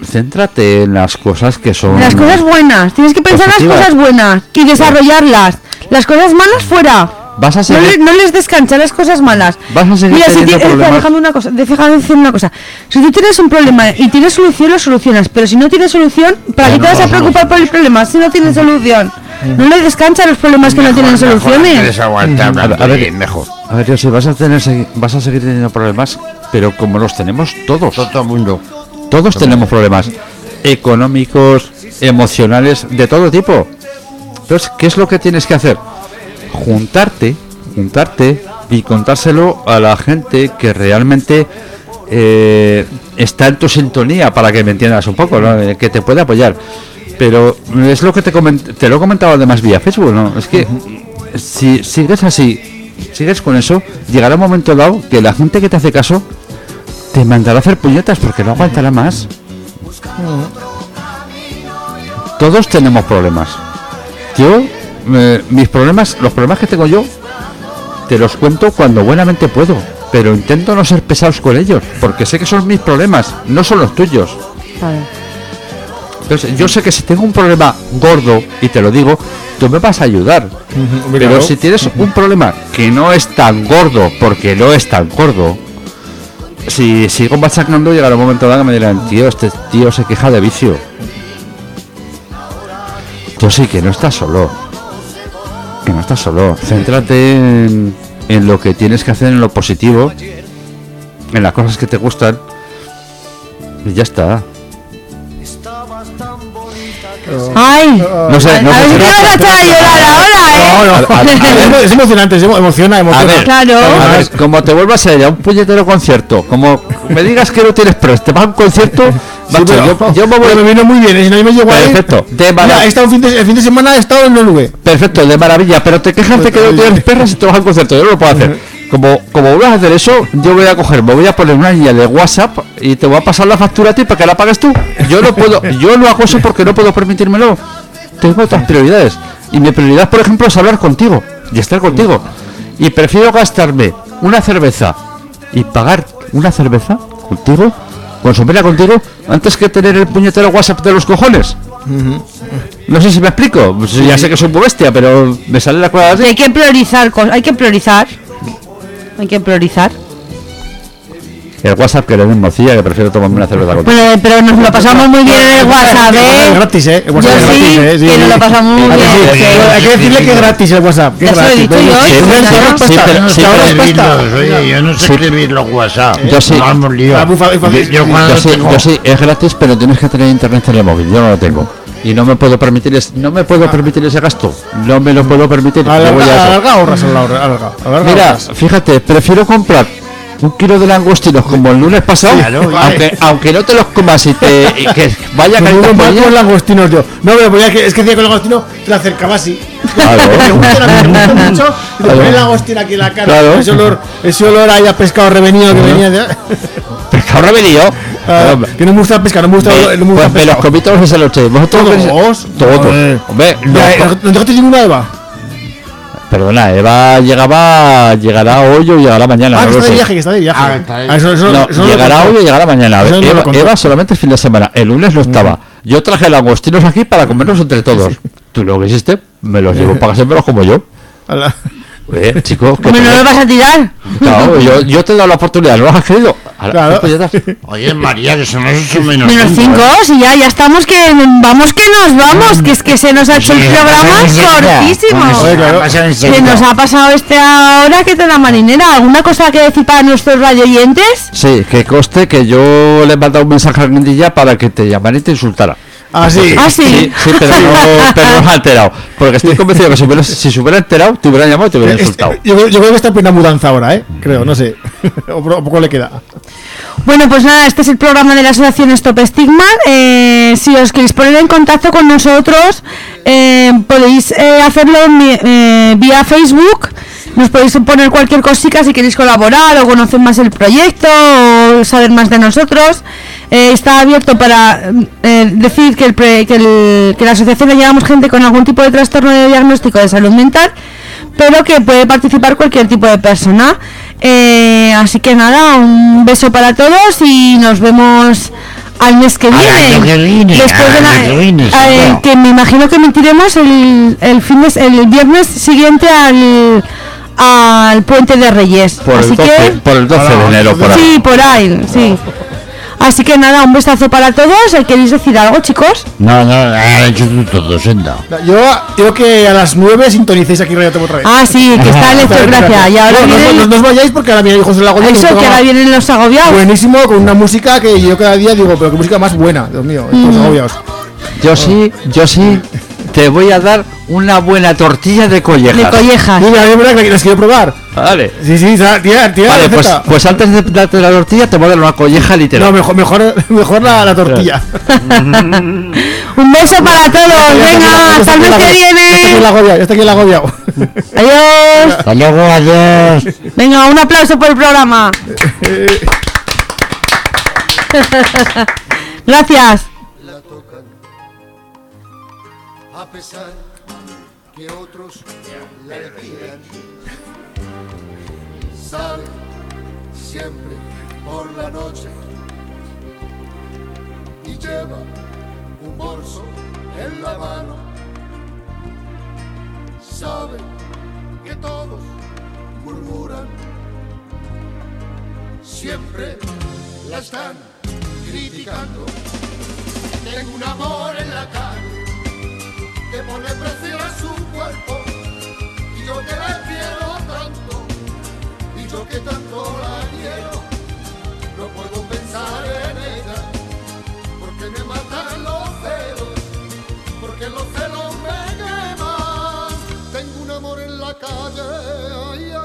céntrate en las cosas que son. Las cosas buenas, tienes que pensar las cosas buenas y desarrollarlas. Las cosas malas fuera. Vas a No, le- no les descancha las cosas malas. Vas a seguir Mira, si déjame una cosa, déjame decir una cosa. Si tú tienes un problema y tienes solución, lo solucionas. Pero si no tienes solución, ¿para qué te vas a preocupar por el problema si no tienes solución? No le descansa los problemas que no tienen Mejor, mejor soluciones. aguantar A ver, hablando a ver, bien, mejor. A ver, yo sí, vas a tener, vas a seguir teniendo problemas, pero como los tenemos todos. Todo el mundo. Todos tenemos problemas económicos, emocionales, de todo tipo. Entonces, ¿qué es lo que tienes que hacer? Juntarte, juntarte y contárselo a la gente que realmente eh, está en tu sintonía para que me entiendas un poco, ¿no? Eh, que te puede apoyar. Pero es lo que te, te lo he comentado además vía Facebook, ¿no? Es que si sigues así, sigues con eso, llegará un momento dado que la gente que te hace caso te mandará a hacer puñetas porque no aguantará más. Todos tenemos problemas. Yo, eh, mis problemas, los problemas que tengo yo, te los cuento cuando buenamente puedo, pero intento no ser pesados con ellos, porque sé que son mis problemas, no son los tuyos. Entonces, yo sé que si tengo un problema gordo, y te lo digo, tú me vas a ayudar. Pero Claro. si tienes un problema que no es tan gordo, porque no es tan gordo, si sigo machacando, llegará un momento dado que me dirán, tío, este tío se queja de vicio. Yo sí que no estás solo. Que no estás solo. Céntrate en, en lo que tienes que hacer, en lo positivo, en las cosas que te gustan. Y ya está. Ay, No sé, no a sé. te vas a echar a llorar ahora, ¿eh? No, no. Es emocionante, es emociona, A emociona. ver, Claro. a ver, como te vuelvas a ir a un puñetero concierto, como me digas que no tienes press, te vas a un concierto, Sí, yo, yo me vino muy bien, ¿eh? si no me llego Perfecto, de Mira, maravilla. he estado un fin de, el fin de semana he estado en Nolue. Perfecto, de maravilla, pero te quejas de que no tienes perras y te vas al concierto. Yo no lo puedo hacer. Como, como vuelvas a hacer eso, yo voy a coger, me voy a poner una línea de WhatsApp y te voy a pasar la factura a ti para que la pagues tú. Yo no puedo, yo no hago eso porque no puedo permitírmelo. Tengo otras prioridades. Y mi prioridad, por ejemplo, es hablar contigo y estar contigo. Y prefiero gastarme una cerveza y pagar una cerveza contigo, consumirla contigo, antes que tener el puñetero WhatsApp de los cojones. No sé si me explico. Pues ya sé que soy muy bestia, pero me sale la así. Hay que priorizar, hay que priorizar. Hay que priorizar. El WhatsApp que le den morcilla, que prefiero tomarme una cerveza contigo. Bueno, pero nos lo pasamos muy bien en el WhatsApp, Es ¿eh? gratis, ¿eh? El Yo WhatsApp es sí, gratis, ¿eh? que nos lo pasamos muy Hay que bien. decir- que- Hay que decirle que es gratis el WhatsApp. Que Ya es se lo he gratis. dicho yo, sí, ¿eh? es Sí, pero- sí, es pero- oye, yo no sé Sí. escribir los WhatsApp. Yo sí. Hemos lío. Ah, Yo- sí, yo sí, es gratis, pero tienes que tener internet en el móvil. Yo no lo tengo. Y no me puedo permitir, es- no me puedo permitir ese gasto. No me lo puedo permitir. Yo voy a Alarga, alarga, ahorras, alarga, alarga, Mira, fíjate, prefiero comprar un kilo de langostinos como el lunes pasado, aunque, aunque no te los comas y, te, y que vaya unos por blancos ella. langostinos yo. No, pero pues ya que, es que decía que el langostino te lo acercaba así. Claro. Me gusta, me gusta mucho. Y te Claro. el langostino aquí en la cara. Claro. Ese olor, ese olor ahí a pescado revenido que venía de. Pescado rebelión. Ah, que no me gusta el pescado, no me gusta, Me, no me gusta pues el me los comí todos esa noche. ¿Vosotros ¿Todos? Todos. Hombre, Mira, los- ¿No no dejaste ninguna Eva? Perdona, Eva llegaba, llegará hoy o llegará mañana. Ah, no que está de viaje, que está de viaje. Ah, está de Ah, eso- eso- No, eso llegará hoy o llegará mañana. Lo Eva. Eva solamente el fin de semana. El lunes no estaba. Yo traje langostinos aquí para comerlos entre todos. Tú lo que hiciste, me los llevo para casármelos como yo. Eh, chico, que te- no lo vas a tirar. Claro, yo, yo te he dado la oportunidad, ¿no lo has querido? Ahora, Claro. pues. Oye, María, que son las menos Menos cinco, cinco, ¿eh? si ya, ya estamos que vamos que nos vamos, que es que se nos ha hecho el programa cortísimo. Se nos ha pasado este ahora que te la marinera. ¿Alguna cosa que decir para nuestros radioyentes? Sí, que coste que yo le he mandado un mensaje a Guindilla para que te llamara y te insultara. Ah, sí. Ah, sí. Sí, sí, pero no, pero no se ha enterado. Porque estoy convencido que si, hubiera- si se hubiera enterado, te hubieran llamado y te hubieran insultado. yo, creo- yo creo que está en plena mudanza ahora, ¿eh? Creo, no sé. o, poco le queda. Bueno, pues nada, este es el programa de la Asociación Stop Stigma. Eh, si os queréis poner en contacto con nosotros, eh, podéis eh, hacerlo mi- eh, vía Facebook. Nos podéis poner cualquier cosita si queréis colaborar o conocer más el proyecto o saber más de nosotros. Eh, está abierto para eh, decir que, el, pre- que, el- que la asociación le llevamos gente con algún tipo de trastorno de diagnóstico de salud mental, pero que puede participar cualquier tipo de persona. Eh, así que nada, un beso para todos y nos vemos al mes que viene. que viene, Después de la- año que viene, eh, que me imagino que emitiremos el, el fin de- el viernes siguiente al al puente de Reyes. Por el así 12, que por el 12 de enero, por ahí. sí, por ahí, sí. Así que nada, un besazo para todos. ¿Eh, ¿Queréis decir algo, chicos? No, no, hecho tú todo, senda. Yo creo que a las 9 sintonicéis aquí Radio Tomo otra vez. Ah, sí, que está en Gracia. Y ahora no, no, vienen- no, no os vayáis porque ahora viene José Lago. Eso, que ahora vienen los agobiados. Buenísimo, con una música que yo cada día digo, pero qué música más buena, Dios mío, Mm. los agobiados. Yo sí, yo sí, te voy a dar una buena tortilla de De collejas. collejas. Mira, es verdad que las quiero probar. Vale. Sí, sí, tía, tía, tía Vale, pues, pues antes de darte la tortilla te voy a dar una colleja literal. No, mejor, mejor, mejor la, la tortilla. Un beso para todos. Venga, hasta el mes que viene. ya está aquí el agobiado. Adiós. Hasta luego, adiós. Venga, un aplauso por el programa. Gracias. Pesar que otros la decían. Sale siempre por la noche y lleva un bolso en la mano. Sabe que todos murmuran, siempre la están criticando. Tengo un amor en la calle que pone precio a su cuerpo y yo que la quiero tanto y yo que tanto la quiero no puedo pensar en ella porque me matan los celos porque los celos me queman tengo un amor en la calle ay.